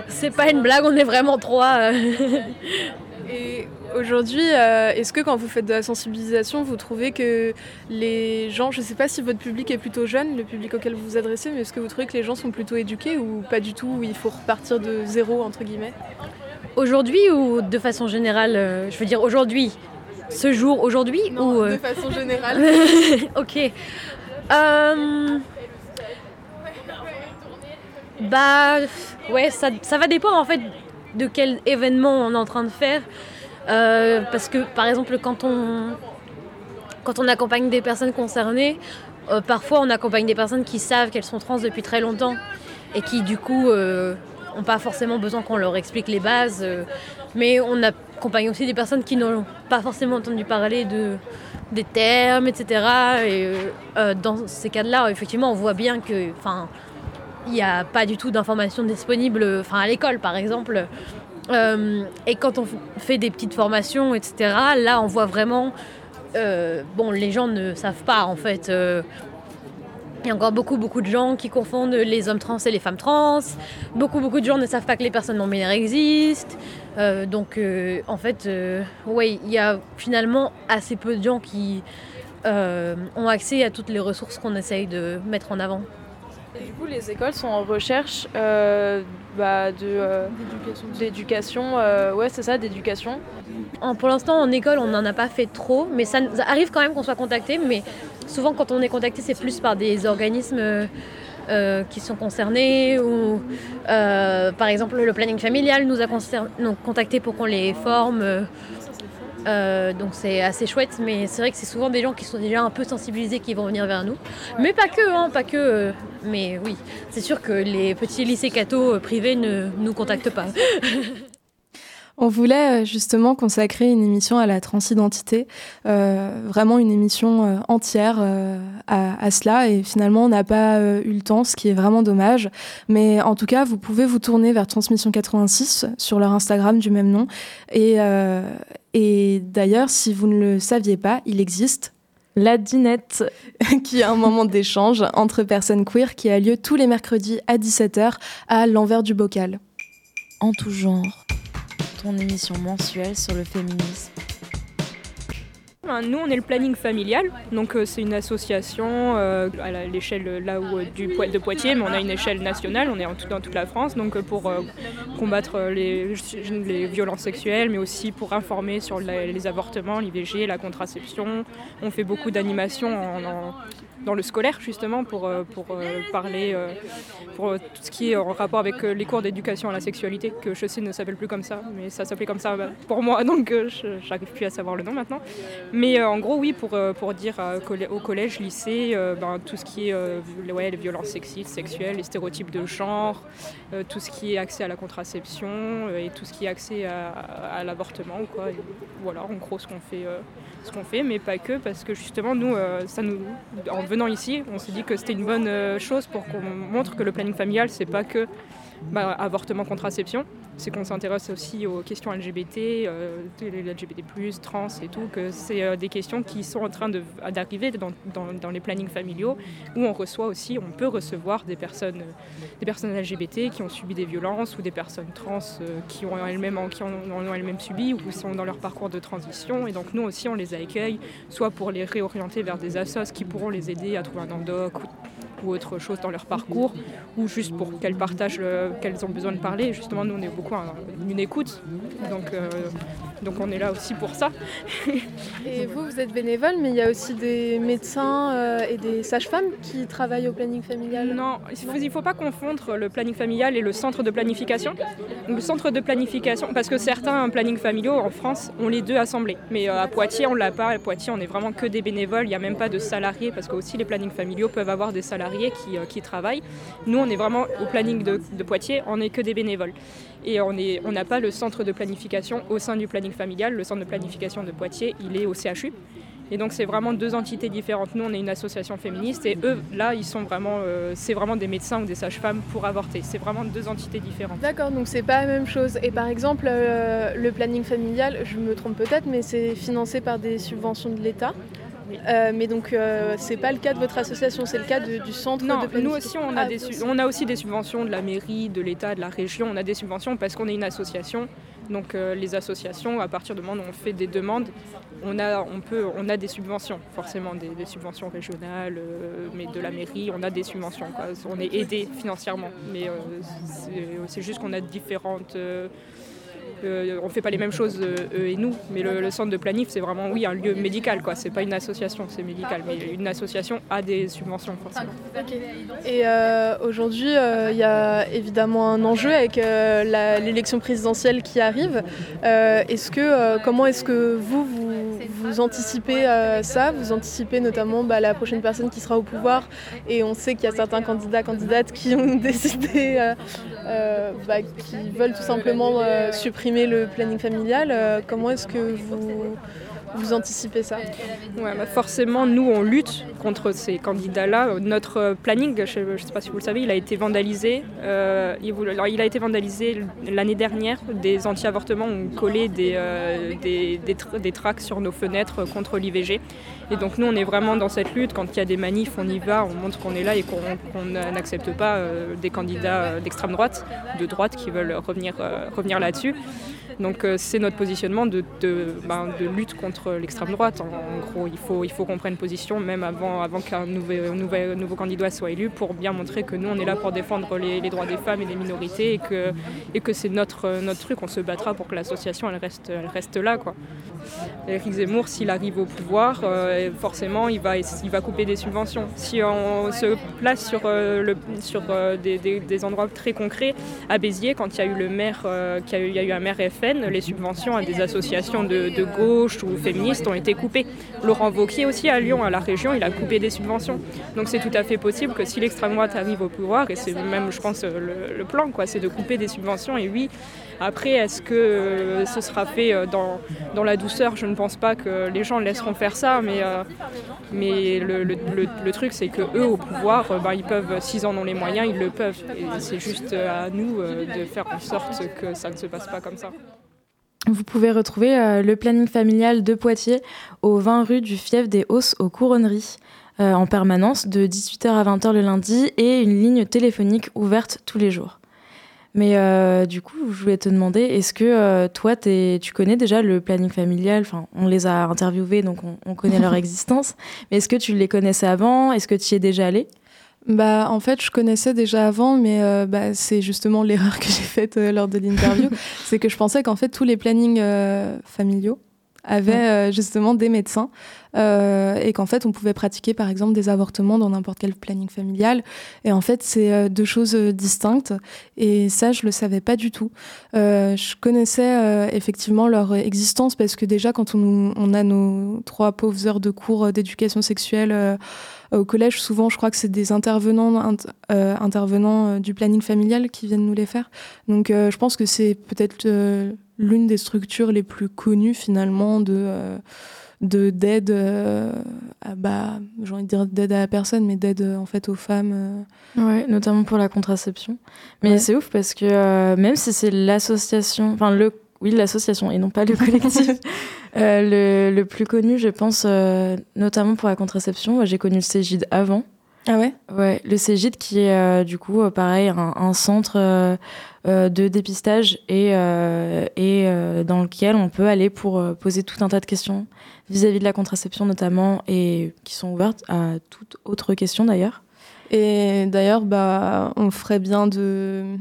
S10: C'est pas une blague, on est vraiment trois.
S2: Et aujourd'hui, euh, est-ce que quand vous faites de la sensibilisation, vous trouvez que les gens, je ne sais pas si votre public est plutôt jeune, le public auquel vous vous adressez, mais est-ce que vous trouvez que les gens sont plutôt éduqués ou pas du tout, où il faut repartir de zéro, entre guillemets?
S10: Aujourd'hui ou de façon générale euh, Je veux dire aujourd'hui, ce jour aujourd'hui ou euh,
S2: De façon générale.
S10: ok. Euh, Bah ouais, ça, ça va dépendre en fait de quel événement on est en train de faire. Euh, parce que par exemple quand on quand on accompagne des personnes concernées, euh, parfois on accompagne des personnes qui savent qu'elles sont trans depuis très longtemps et qui du coup euh, ont pas forcément besoin qu'on leur explique les bases. euh, mais on accompagne aussi des personnes qui n'ont pas forcément entendu parler de des termes, etc. Et euh, euh, dans ces cas-là, effectivement, on voit bien que, enfin, il n'y a pas du tout d'informations disponibles, enfin à l'école par exemple. Euh, et quand on fait des petites formations, etc., là on voit vraiment, bon, les gens ne savent pas en fait. Il y a encore beaucoup, beaucoup de gens qui confondent les hommes trans et les femmes trans. Beaucoup, beaucoup de gens ne savent pas que les personnes non binaires existent. Euh, donc, euh, en fait, euh, il y a finalement assez peu de gens qui euh, ont accès à toutes les ressources qu'on essaye de mettre en avant.
S2: Et du coup, les écoles sont en recherche bah, de, euh, d'éducation. euh, ouais, c'est ça, d'éducation.
S10: En- pour l'instant, en école, on n'en a pas fait trop, mais ça, ça arrive quand même qu'on soit contacté. Mais souvent, quand on est contacté, c'est plus par des organismes euh, qui sont concernés ou, euh, par exemple, le planning familial nous a nous contactés pour qu'on les forme. Euh, donc c'est assez chouette, mais c'est vrai que c'est souvent des gens qui sont déjà un peu sensibilisés qui vont venir vers nous. Mais pas que, hein, pas que. euh, mais oui, c'est sûr que les petits lycées cathos euh, privés ne nous contactent pas.
S2: On voulait justement consacrer une émission à la transidentité, vraiment une émission entière à, cela, et finalement on n'a pas eu le temps, ce qui est vraiment dommage. Mais en tout cas, vous pouvez vous tourner vers Transmission 86 sur leur Instagram du même nom. Et, et d'ailleurs, si vous ne le saviez pas, il existe la dinette, qui est un moment d'échange entre personnes queer qui a lieu tous les mercredis à 17h à l'envers du bocal.
S1: En tout genre, ton émission mensuelle sur le féminisme.
S11: Nous, on est le planning familial, donc euh, c'est une association euh, à l'échelle euh, là où du de Poitiers, mais on a une échelle nationale, on est dans toute la France, donc pour combattre les, violences sexuelles, mais aussi pour informer sur les avortements, l'IVG, la contraception. On fait beaucoup d'animations en- dans le scolaire justement pour, pour parler pour tout ce qui est en rapport avec les cours d'éducation à la sexualité, que sais ne s'appelle plus comme ça, mais ça s'appelait comme ça pour moi, donc je j'arrive plus à savoir le nom maintenant. Mais en gros, oui, pour, pour dire au collège, lycée, ben, tout ce qui est ouais, les violences sexistes, sexuelles, les stéréotypes de genre, tout ce qui est accès à la contraception et tout ce qui est accès à, l'avortement quoi. voilà, en gros, ce qu'on fait, ce qu'on fait, mais pas que, parce que justement, nous, ça nous, en venant ici, on s'est dit que c'était une bonne chose pour qu'on montre que le planning familial, c'est pas que bah, avortement, contraception, c'est qu'on s'intéresse aussi aux questions LGBT, euh, LGBT+, trans et tout, que c'est euh, des questions qui sont en train d'arriver dans, les plannings familiaux, où on reçoit aussi, on peut recevoir des personnes, des personnes LGBT qui ont subi des violences ou des personnes trans euh, qui ont elles-mêmes qui ont, elles-mêmes subi ou sont dans leur parcours de transition. Et donc nous aussi, on les accueille, soit pour les réorienter vers des assos qui pourront les aider à trouver un endoc ou autre chose dans leur parcours, ou juste pour qu'elles partagent, qu'elles ont besoin de parler. Justement, nous, on est beaucoup une écoute. Donc, euh, donc on est là aussi pour ça.
S2: et vous, vous êtes bénévole, mais il y a aussi des médecins euh, et des sages-femmes qui travaillent au planning familial
S11: Non, il ne faut, pas confondre le planning familial et le centre de planification. le centre de planification, parce que certains plannings familiaux en France ont les deux assemblés. Mais euh, à Poitiers, on ne l'a pas. À Poitiers, on est vraiment que des bénévoles. Il n'y a même pas de salariés, parce que aussi les plannings familiaux peuvent avoir des salariés qui, qui travaillent. Nous, on est vraiment au planning de, Poitiers, on n'est que des bénévoles. Et on n'a pas le centre de planification au sein du planning familial. Le centre de planification de Poitiers, il est au CHU. Et donc c'est vraiment deux entités différentes. Nous, on est une association féministe et eux, là, ils sont vraiment, euh, c'est vraiment des médecins ou des sages-femmes pour avorter. C'est vraiment deux entités différentes.
S2: D'accord, donc c'est pas la même chose. Et par exemple, euh, le planning familial, je me trompe peut-être, mais c'est financé par des subventions de l'État? Euh, mais donc, euh, c'est pas le cas de votre association, c'est le cas du centre
S11: non,
S2: de
S11: nous aussi, on a, ah, des on a aussi des subventions de la mairie, de l'État, de la région. On a des subventions parce qu'on est une association. Donc, euh, les associations, à partir du moment où on fait des demandes, on a, on peut, on a des subventions, forcément des, subventions régionales, mais de la mairie, on a des subventions. Quoi. On est aidé financièrement, mais c'est juste qu'on a différentes on ne fait pas les mêmes choses euh, eux et nous, mais le, centre de planif c'est vraiment oui un lieu médical quoi. C'est pas une association, c'est médical, mais une association a des subventions forcément.
S2: Et euh, aujourd'hui euh, il y a évidemment un enjeu avec l'élection présidentielle qui arrive. est-ce que comment est-ce que vous vous, anticipez ça? Vous anticipez notamment bah, la prochaine personne qui sera au pouvoir? Et on sait qu'il y a certains candidats candidates qui ont décidé bah, qui veulent tout simplement supprimer le planning familial. Euh, comment est-ce que vous, vous anticipez ça
S11: ouais, bah Forcément, nous, on lutte contre ces candidats-là. Notre planning, je ne sais pas si vous le savez, il a été vandalisé. Euh, il, alors, il, a été vandalisé l'année dernière. Des anti-avortements ont collé des, euh, des, des, des, tracts sur nos fenêtres contre l'IVG. Et donc nous, on est vraiment dans cette lutte. Quand il y a des manifs, on y va, on montre qu'on est là et qu'on n'accepte pas euh, des candidats d'extrême droite, de droite, qui veulent revenir, euh, revenir là-dessus. Donc euh, c'est notre positionnement ben, de lutte contre l'extrême droite. En, gros, il faut, qu'on prenne position, même avant, qu'un nouveau, candidat soit élu, pour bien montrer que nous, on est là pour défendre les, droits des femmes et des minorités et que, c'est notre, notre truc. On se battra pour que l'association, reste, là. Quoi. Éric Zemmour, s'il arrive au pouvoir, euh, forcément, il va, couper des subventions. Si on se place sur, euh, euh, des, endroits très concrets, à Béziers, quand il y a eu un maire Les subventions à des associations de, de, gauche ou féministes ont été coupées. Laurent Vauquier aussi à Lyon, à la région, il a coupé des subventions. Donc c'est tout à fait possible que si l'extrême droite arrive au pouvoir, et c'est même, je pense, le, le plan, quoi, c'est de couper des subventions. Et oui, après, est-ce que euh, ce sera fait euh, dans, dans, la douceur? Je ne pense pas que les gens laisseront faire ça, mais, euh, mais le, le, truc, c'est que eux, au pouvoir, ben, ils peuvent, s'ils en ont les moyens, ils le peuvent. Et c'est juste à nous de faire en sorte que ça ne se passe pas comme ça.
S1: Vous pouvez retrouver le planning familial de Poitiers au 20 rue du Fief des Hausses aux Couronneries. en permanence de 18h à 20h le lundi et une ligne téléphonique ouverte tous les jours. Mais euh, du coup, je voulais te demander, est-ce que euh, toi, tu connais déjà le planning familial? Enfin, on les a interviewés, donc on, connaît leur existence. Mais est-ce que tu les connaissais avant? Est-ce que tu y es déjà allé
S2: bah, en fait, je connaissais déjà avant, mais euh, bah, c'est justement l'erreur que j'ai faite lors de l'interview. c'est que je pensais qu'en fait, tous les plannings familiaux avait euh, justement des médecins euh, et qu'en fait on pouvait pratiquer par exemple des avortements dans n'importe quel planning familial. Et en fait c'est euh, deux choses distinctes et ça je le savais pas du tout. Euh, je connaissais euh, effectivement leur existence parce que déjà quand on, on a nos trois pauvres heures de cours d'éducation sexuelle euh, au collège, souvent je crois que c'est des intervenants, int- euh, intervenants euh, du planning familial qui viennent nous les faire. Donc euh, je pense que c'est peut-être euh, l'une des structures les plus connues finalement de euh, de d'aide euh, à- bah j'ai envie de dire d'aide à la personne mais d'aide euh, en fait aux femmes euh.
S1: Ouais, notamment pour la contraception. Mais
S2: Ouais.
S1: c'est ouf parce que même si c'est l'association, enfin le, oui l'association et non pas le collectif, le, le plus connu, je pense, notamment pour la contraception. J'ai connu le Cégide avant.
S2: Ah ouais?
S1: Ouais, le Cégide qui est euh, du coup euh, pareil un, un centre euh, euh, de dépistage et, euh, et euh, dans lequel on peut aller pour poser tout un tas de questions vis-à-vis de la contraception notamment et qui sont ouvertes à toute autre question d'ailleurs.
S2: Et d'ailleurs, bah, on ferait bien de,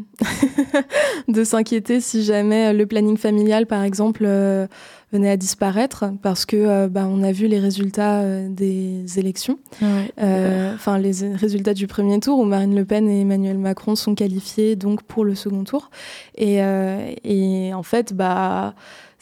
S2: de s'inquiéter si jamais le planning familial, par exemple, euh, venait à disparaître, parce que euh, bah, on a vu les résultats euh, des élections, Euh, enfin les résultats du premier tour où Marine Le Pen et Emmanuel Macron sont qualifiés donc pour le second tour. Et, et en fait, bah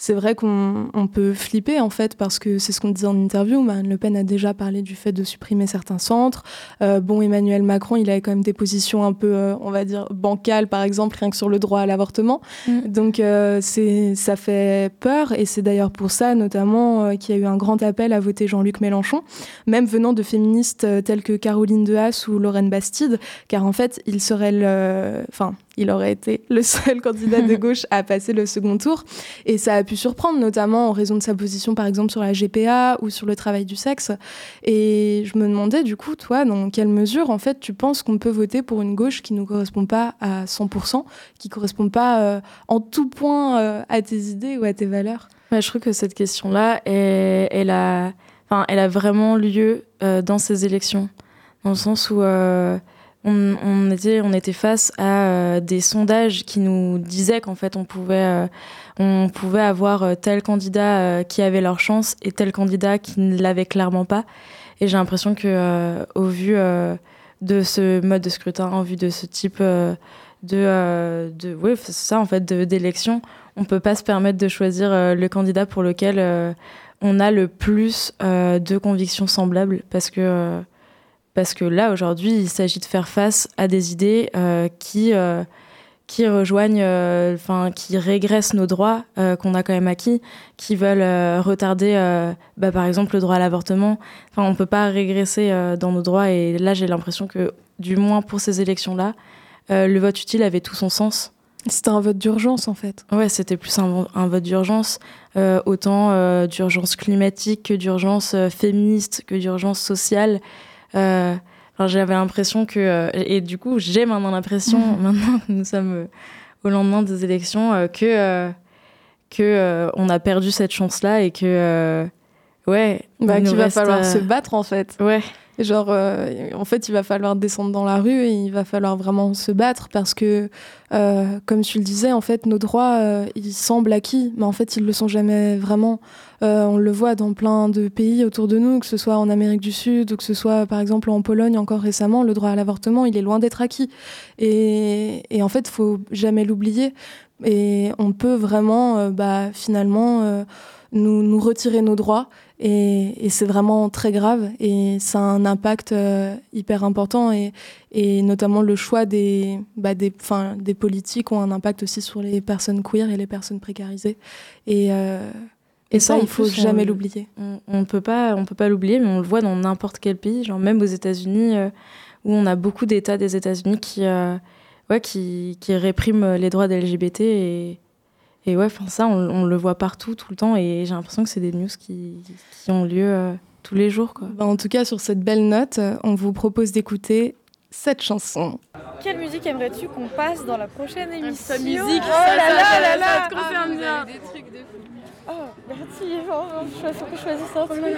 S2: c'est vrai qu'on on peut flipper en fait parce que c'est ce qu'on disait en interview. Marine Le Pen a déjà parlé du fait de supprimer certains centres. Euh, bon, Emmanuel Macron, il avait quand même des positions un peu, euh, on va dire, bancales, par exemple, rien que sur le droit à l'avortement. Donc, euh, c'est, ça fait peur. Et c'est d'ailleurs pour ça, notamment, qu'il y a eu un grand appel à voter Jean-Luc Mélenchon, même venant de féministes telles que Caroline Dehaas ou Lorraine Bastide, car en fait, il serait le. Enfin, il aurait été le seul candidat de gauche à passer le second tour. Et ça a pu surprendre, notamment en raison de sa position, par exemple, sur la GPA ou sur le travail du sexe. Et je me demandais, du coup, toi, dans quelle mesure, en fait, tu penses qu'on peut voter pour une gauche qui ne correspond pas à 100%, qui ne correspond pas euh, en tout point euh, à tes idées ou à tes valeurs?
S1: Ouais, je trouve que cette question-là, elle, elle a, enfin, elle a vraiment lieu euh, dans ces élections, dans le sens où on, était, on était face à euh, des sondages qui nous disaient qu'en fait on pouvait, euh, on pouvait avoir euh, tel candidat qui avait leur chance et tel candidat qui ne l'avait clairement pas. Et j'ai l'impression que au vu de ce mode de scrutin, au vu de ce type de, de, ça en fait, d'élection, on peut pas se permettre de choisir le candidat pour lequel on a le plus de convictions semblables parce que parce que là aujourd'hui il s'agit de faire face à des idées euh, qui euh, qui rejoignent euh, enfin qui régressent nos droits qu'on a quand même acquis qui veulent retarder bah, par exemple le droit à l'avortement enfin on peut pas régresser dans nos droits et là j'ai l'impression que du moins pour ces élections là le vote utile avait tout son sens
S2: C'était un vote d'urgence en fait.
S1: Ouais, c'était plus un, un vote d'urgence, autant d'urgence climatique que d'urgence féministe, que d'urgence sociale. Euh, J'avais l'impression que... euh, et, du coup, j'ai maintenant l'impression, maintenant que nous sommes euh, au lendemain des élections, que, euh, que euh, on a perdu cette chance-là et que... euh, ouais,
S2: Bah, qu'il va falloir se battre en fait.
S1: Ouais.
S2: Genre, euh, en fait, il va falloir descendre dans la rue et il va falloir vraiment se battre parce que, euh, comme tu le disais, en fait, nos droits, euh, ils semblent acquis, mais en fait, ils le sont jamais vraiment. On le voit dans plein de pays autour de nous, que ce soit en Amérique du Sud ou que ce soit, par exemple, en Pologne encore récemment, le droit à l'avortement, il est loin d'être acquis. Et, et en fait, faut jamais l'oublier. Et on peut vraiment, bah, finalement, nous, nous retirer nos droits. Et, et c'est vraiment très grave. Et ça a un impact euh, hyper important. Et, et notamment le choix des, bah, des, politiques ont un impact aussi sur les personnes queer et les personnes précarisées. Et, euh, et, ça, il faut
S1: plus,
S2: jamais l'oublier.
S1: On, on peut pas, on peut pas l'oublier, mais on le voit dans n'importe quel pays, genre même aux États-Unis, euh, où on a beaucoup d'États des États-Unis qui, euh, ouais, qui, qui répriment les droits des LGBT et, et ouais, enfin ça, on, on le voit partout, tout le temps, et j'ai l'impression que c'est des news qui, qui ont lieu euh, tous les jours, quoi.
S2: Bah, en tout cas, sur cette belle note, on vous propose d'écouter cette chanson.
S12: Quelle musique aimerais-tu qu'on passe dans la prochaine émission
S5: musique,
S12: Oh
S5: ça,
S12: là
S5: ça,
S12: là
S5: ça,
S12: là
S5: ça
S12: là
S5: te concerne
S12: Ah, vous
S5: bien.
S12: avez des trucs de fou. Oh, merci, faut que je choisisse un truc.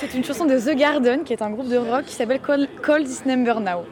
S12: C'est une chanson de The Garden, qui est un groupe de rock qui s'appelle Call, Call This Number Now.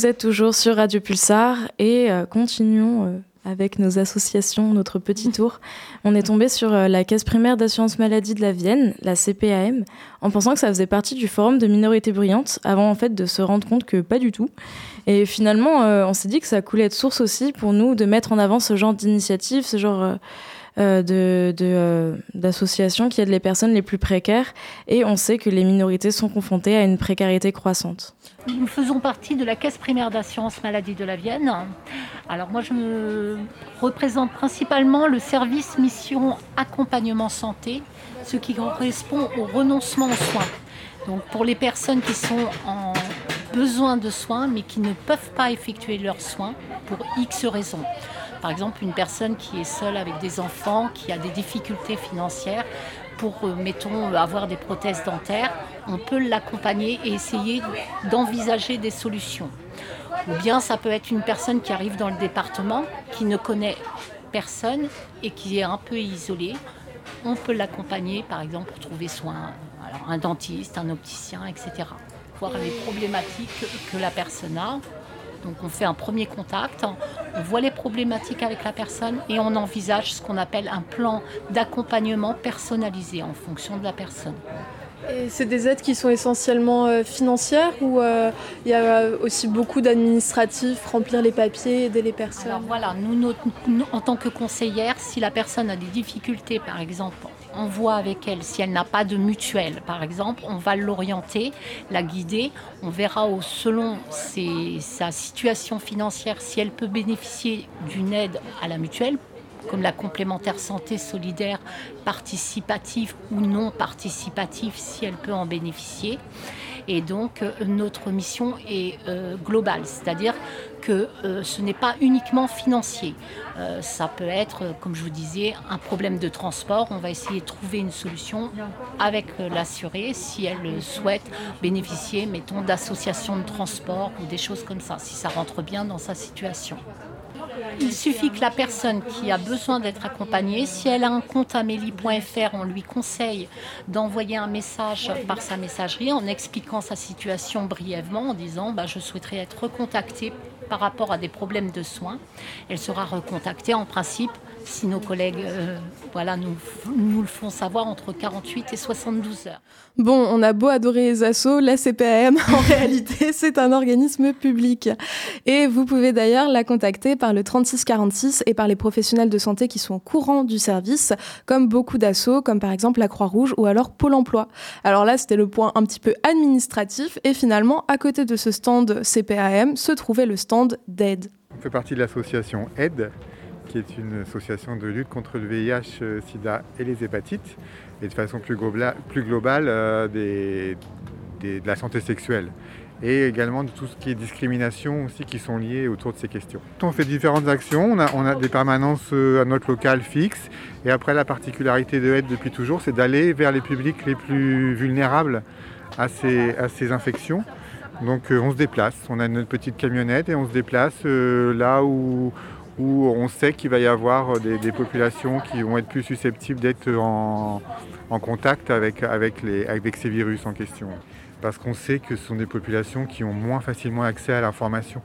S1: Vous êtes toujours sur Radio Pulsar et euh, continuons euh, avec nos associations, notre petit tour. On est tombé sur euh, la Caisse primaire d'assurance maladie de la Vienne, la CPAM, en pensant que ça faisait partie du forum de minorités brillantes, avant en fait de se rendre compte que pas du tout. Et finalement, on s'est dit que ça coulait de source aussi pour nous de mettre en avant ce genre d'initiative, ce genre euh, euh, de, de, euh, d'associations qui aident les personnes les plus précaires. Et on sait que les minorités sont confrontées à une précarité croissante.
S13: Nous faisons partie de la Caisse primaire d'assurance maladie de la Vienne. Alors moi, je me représente principalement le service mission accompagnement santé, ce qui correspond au renoncement aux soins. Donc pour les personnes qui sont en besoin de soins mais qui ne peuvent pas effectuer leurs soins pour X raisons. Par exemple, une personne qui est seule avec des enfants, qui a des difficultés financières pour, euh, mettons, avoir des prothèses dentaires, on peut l'accompagner et essayer d'envisager des solutions. Ou bien ça peut être une personne qui arrive dans le département, qui ne connaît personne et qui est un peu isolée. On peut l'accompagner, par exemple, pour trouver soin, alors un dentiste, un opticien, etc. Voir les problématiques que la personne a. Donc on fait un premier contact, on voit les problématiques avec la personne et on envisage ce qu'on appelle un plan d'accompagnement personnalisé en fonction de la personne.
S2: Et c'est des aides qui sont essentiellement euh, financières ou euh, il y a aussi beaucoup d'administratifs, remplir les papiers, aider les personnes?
S13: Alors voilà, nous, en tant que conseillère, si la personne a des difficultés, par exemple, on voit avec elle, si elle n'a pas de mutuelle, par exemple, on va l'orienter, la guider, on verra selon sa situation financière si elle peut bénéficier d'une aide à la mutuelle comme la complémentaire santé solidaire participative ou non participative si elle peut en bénéficier. Et donc euh, notre mission est euh, globale, c'est-à-dire que euh, ce n'est pas uniquement financier. Ça peut être, comme je vous disais, un problème de transport. On va essayer de trouver une solution avec euh, l'assuré si elle souhaite bénéficier, mettons, d'associations de transport ou des choses comme ça, si ça rentre bien dans sa situation. Il suffit que la personne qui a besoin d'être accompagnée, si elle a un compte amélie.fr, on lui conseille d'envoyer un message par sa messagerie en expliquant sa situation brièvement, en disant bah, je souhaiterais être recontactée par rapport à des problèmes de soins. Elle sera recontactée en principe si nos collègues euh, voilà, nous, nous le font savoir entre 48 et 72 heures.
S2: Bon, on a beau adorer les assos, la CPAM, en réalité, c'est un organisme public. Et vous pouvez d'ailleurs la contacter par le 3646 et par les professionnels de santé qui sont au courant du service, comme beaucoup d'assos, comme par exemple la Croix-Rouge ou alors Pôle emploi. Alors là, c'était le point un petit peu administratif. Et finalement, à côté de ce stand CPAM, se trouvait le stand d'aide.
S14: On fait partie de l'association AIDE, qui est une association de lutte contre le VIH, euh, SIDA et les hépatites, et de façon plus, globala- plus globale euh, de la santé sexuelle. Et également de tout ce qui est discrimination aussi qui sont liées autour de ces questions. On fait différentes actions, on a, des permanences euh, à notre local fixe, et après la particularité de AIDE depuis toujours, c'est d'aller vers les publics les plus vulnérables à ces, infections. Donc on se déplace, on a notre petite camionnette et on se déplace là où, où on sait qu'il va y avoir des, des populations qui vont être plus susceptibles d'être en, contact avec, les, ces virus en question. Parce qu'on sait que ce sont des populations qui ont moins facilement accès à l'information.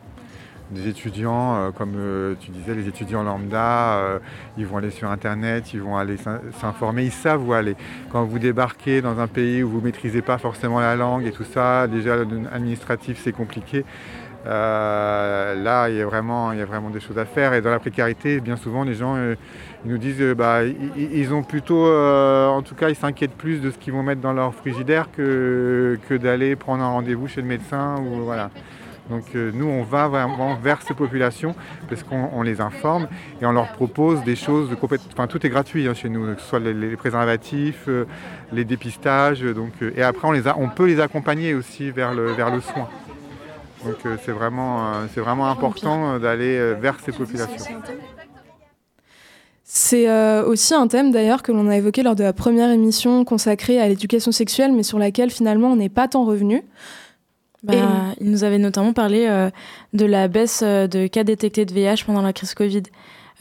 S14: Des étudiants, euh, comme euh, tu disais, les étudiants lambda, euh, ils vont aller sur Internet, ils vont aller s'in- s'informer, ils savent où aller. Quand vous débarquez dans un pays où vous ne maîtrisez pas forcément la langue et tout ça, déjà administratif c'est compliqué. Euh, là, il y, a vraiment, il y a vraiment des choses à faire. Et dans la précarité, bien souvent, les gens euh, nous disent euh, bah, ils, ont plutôt, euh, en tout cas, ils s'inquiètent plus de ce qu'ils vont mettre dans leur frigidaire que, d'aller prendre un rendez-vous chez le médecin. Donc nous, on va vraiment vers ces populations parce qu'on on les informe et on leur propose des choses de. Enfin, tout est gratuit hein, chez nous, que ce soit les, préservatifs, les dépistages. Et après, on, peut les accompagner aussi vers le soin. Donc euh, c'est vraiment, euh, c'est vraiment important euh, d'aller euh, vers ces populations.
S2: C'est euh, aussi un thème d'ailleurs que l'on a évoqué lors de la première émission consacrée à l'éducation sexuelle, mais sur laquelle finalement on n'est pas tant revenu.
S15: Bah, Il nous avait notamment parlé euh, de la baisse euh, de cas détectés de VIH pendant la crise Covid,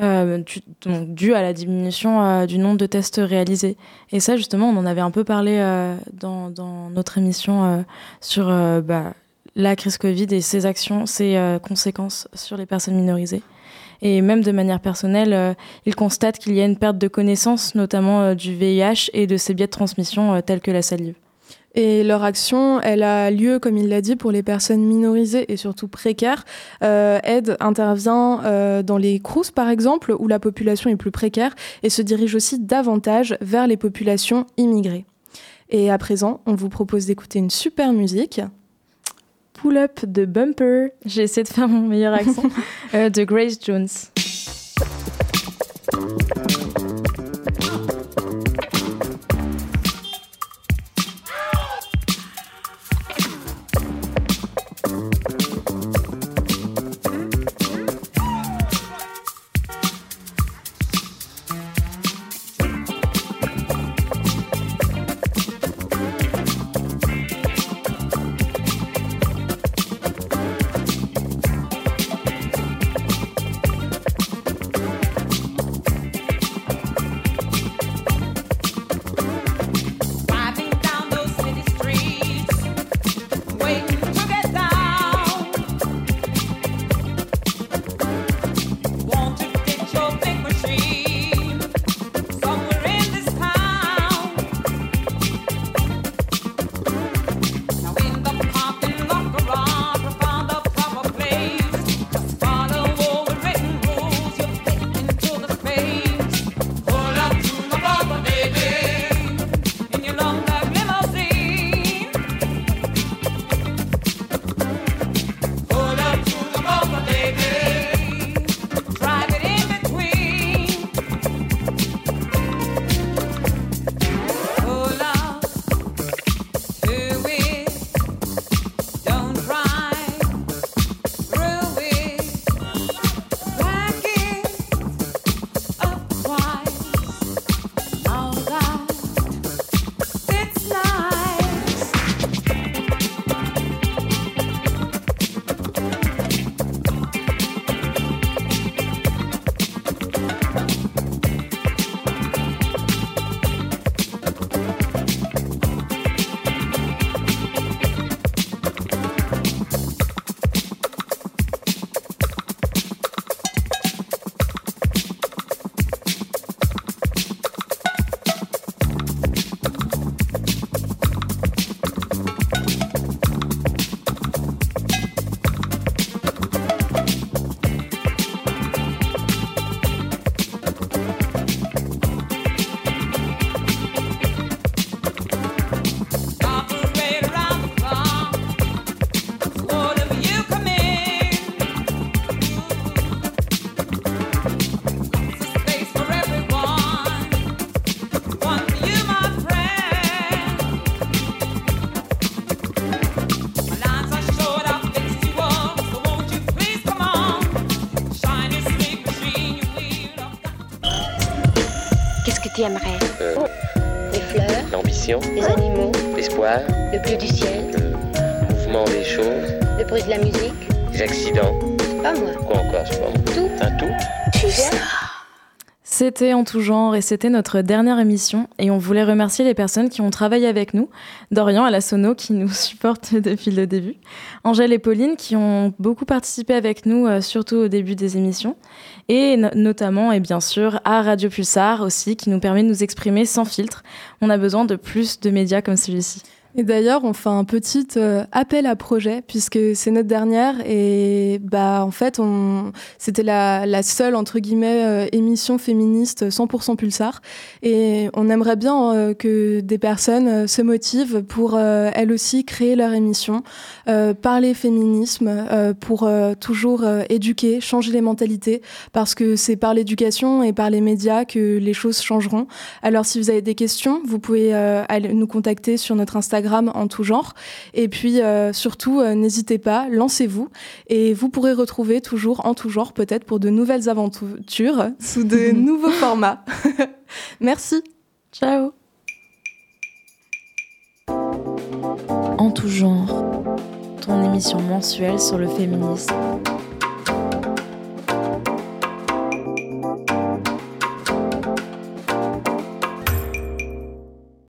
S15: euh, du- donc due à la diminution euh, du nombre de tests réalisés. Et ça, justement, on en avait un peu parlé euh, dans, dans notre émission euh, sur euh, bah, la crise Covid et ses actions, ses euh, conséquences sur les personnes minorisées. Et même de manière personnelle, euh, il constate qu'il y a une perte de connaissances, notamment euh, du VIH et de ses biais de transmission tels que la salive.
S2: Et leur action, elle a lieu, comme il l'a dit, pour les personnes minorisées et surtout précaires. Aide intervient dans les CROUS, par exemple, où la population est plus précaire, et se dirige aussi davantage vers les populations immigrées. Et à présent, on vous propose d'écouter une super musique.
S15: Pull Up de Bumper, j'ai essayé de faire mon meilleur accent, euh, de Grace Jones.
S16: Les animaux,
S17: l'espoir,
S16: le bleu du ciel,
S17: le mouvement des choses,
S16: le bruit de la musique.
S17: les accidents.
S16: Pas moi.
S17: Quoi encore, c'est pas moi.
S16: Tout.
S17: Un tout
S16: Tu sais
S1: C'était en tout genre et c'était notre dernière émission et on voulait remercier les personnes qui ont travaillé avec nous, Dorian à la Sono qui nous supporte depuis le début, Angèle et Pauline qui ont beaucoup participé avec nous euh, surtout au début des émissions et no- notamment et bien sûr à Radio Pulsar aussi qui nous permet de nous exprimer sans filtre. On a besoin de plus de médias comme celui-ci.
S2: Et d'ailleurs, on fait un petit euh, appel à projet puisque c'est notre dernière et bah en fait, on c'était la, la seule entre guillemets euh, émission féministe 100% Pulsar et on aimerait bien euh, que des personnes euh, se motivent pour euh, elles aussi créer leur émission, euh, parler féminisme pour toujours éduquer, changer les mentalités parce que c'est par l'éducation et par les médias que les choses changeront. Alors si vous avez des questions, vous pouvez aller nous contacter sur notre Instagram en tout genre. Et puis euh, surtout, euh, n'hésitez pas, lancez-vous. Et vous pourrez retrouver toujours en tout genre peut-être pour de nouvelles aventures sous de nouveaux formats. Merci.
S1: Ciao. En tout genre, ton émission mensuelle sur le féminisme.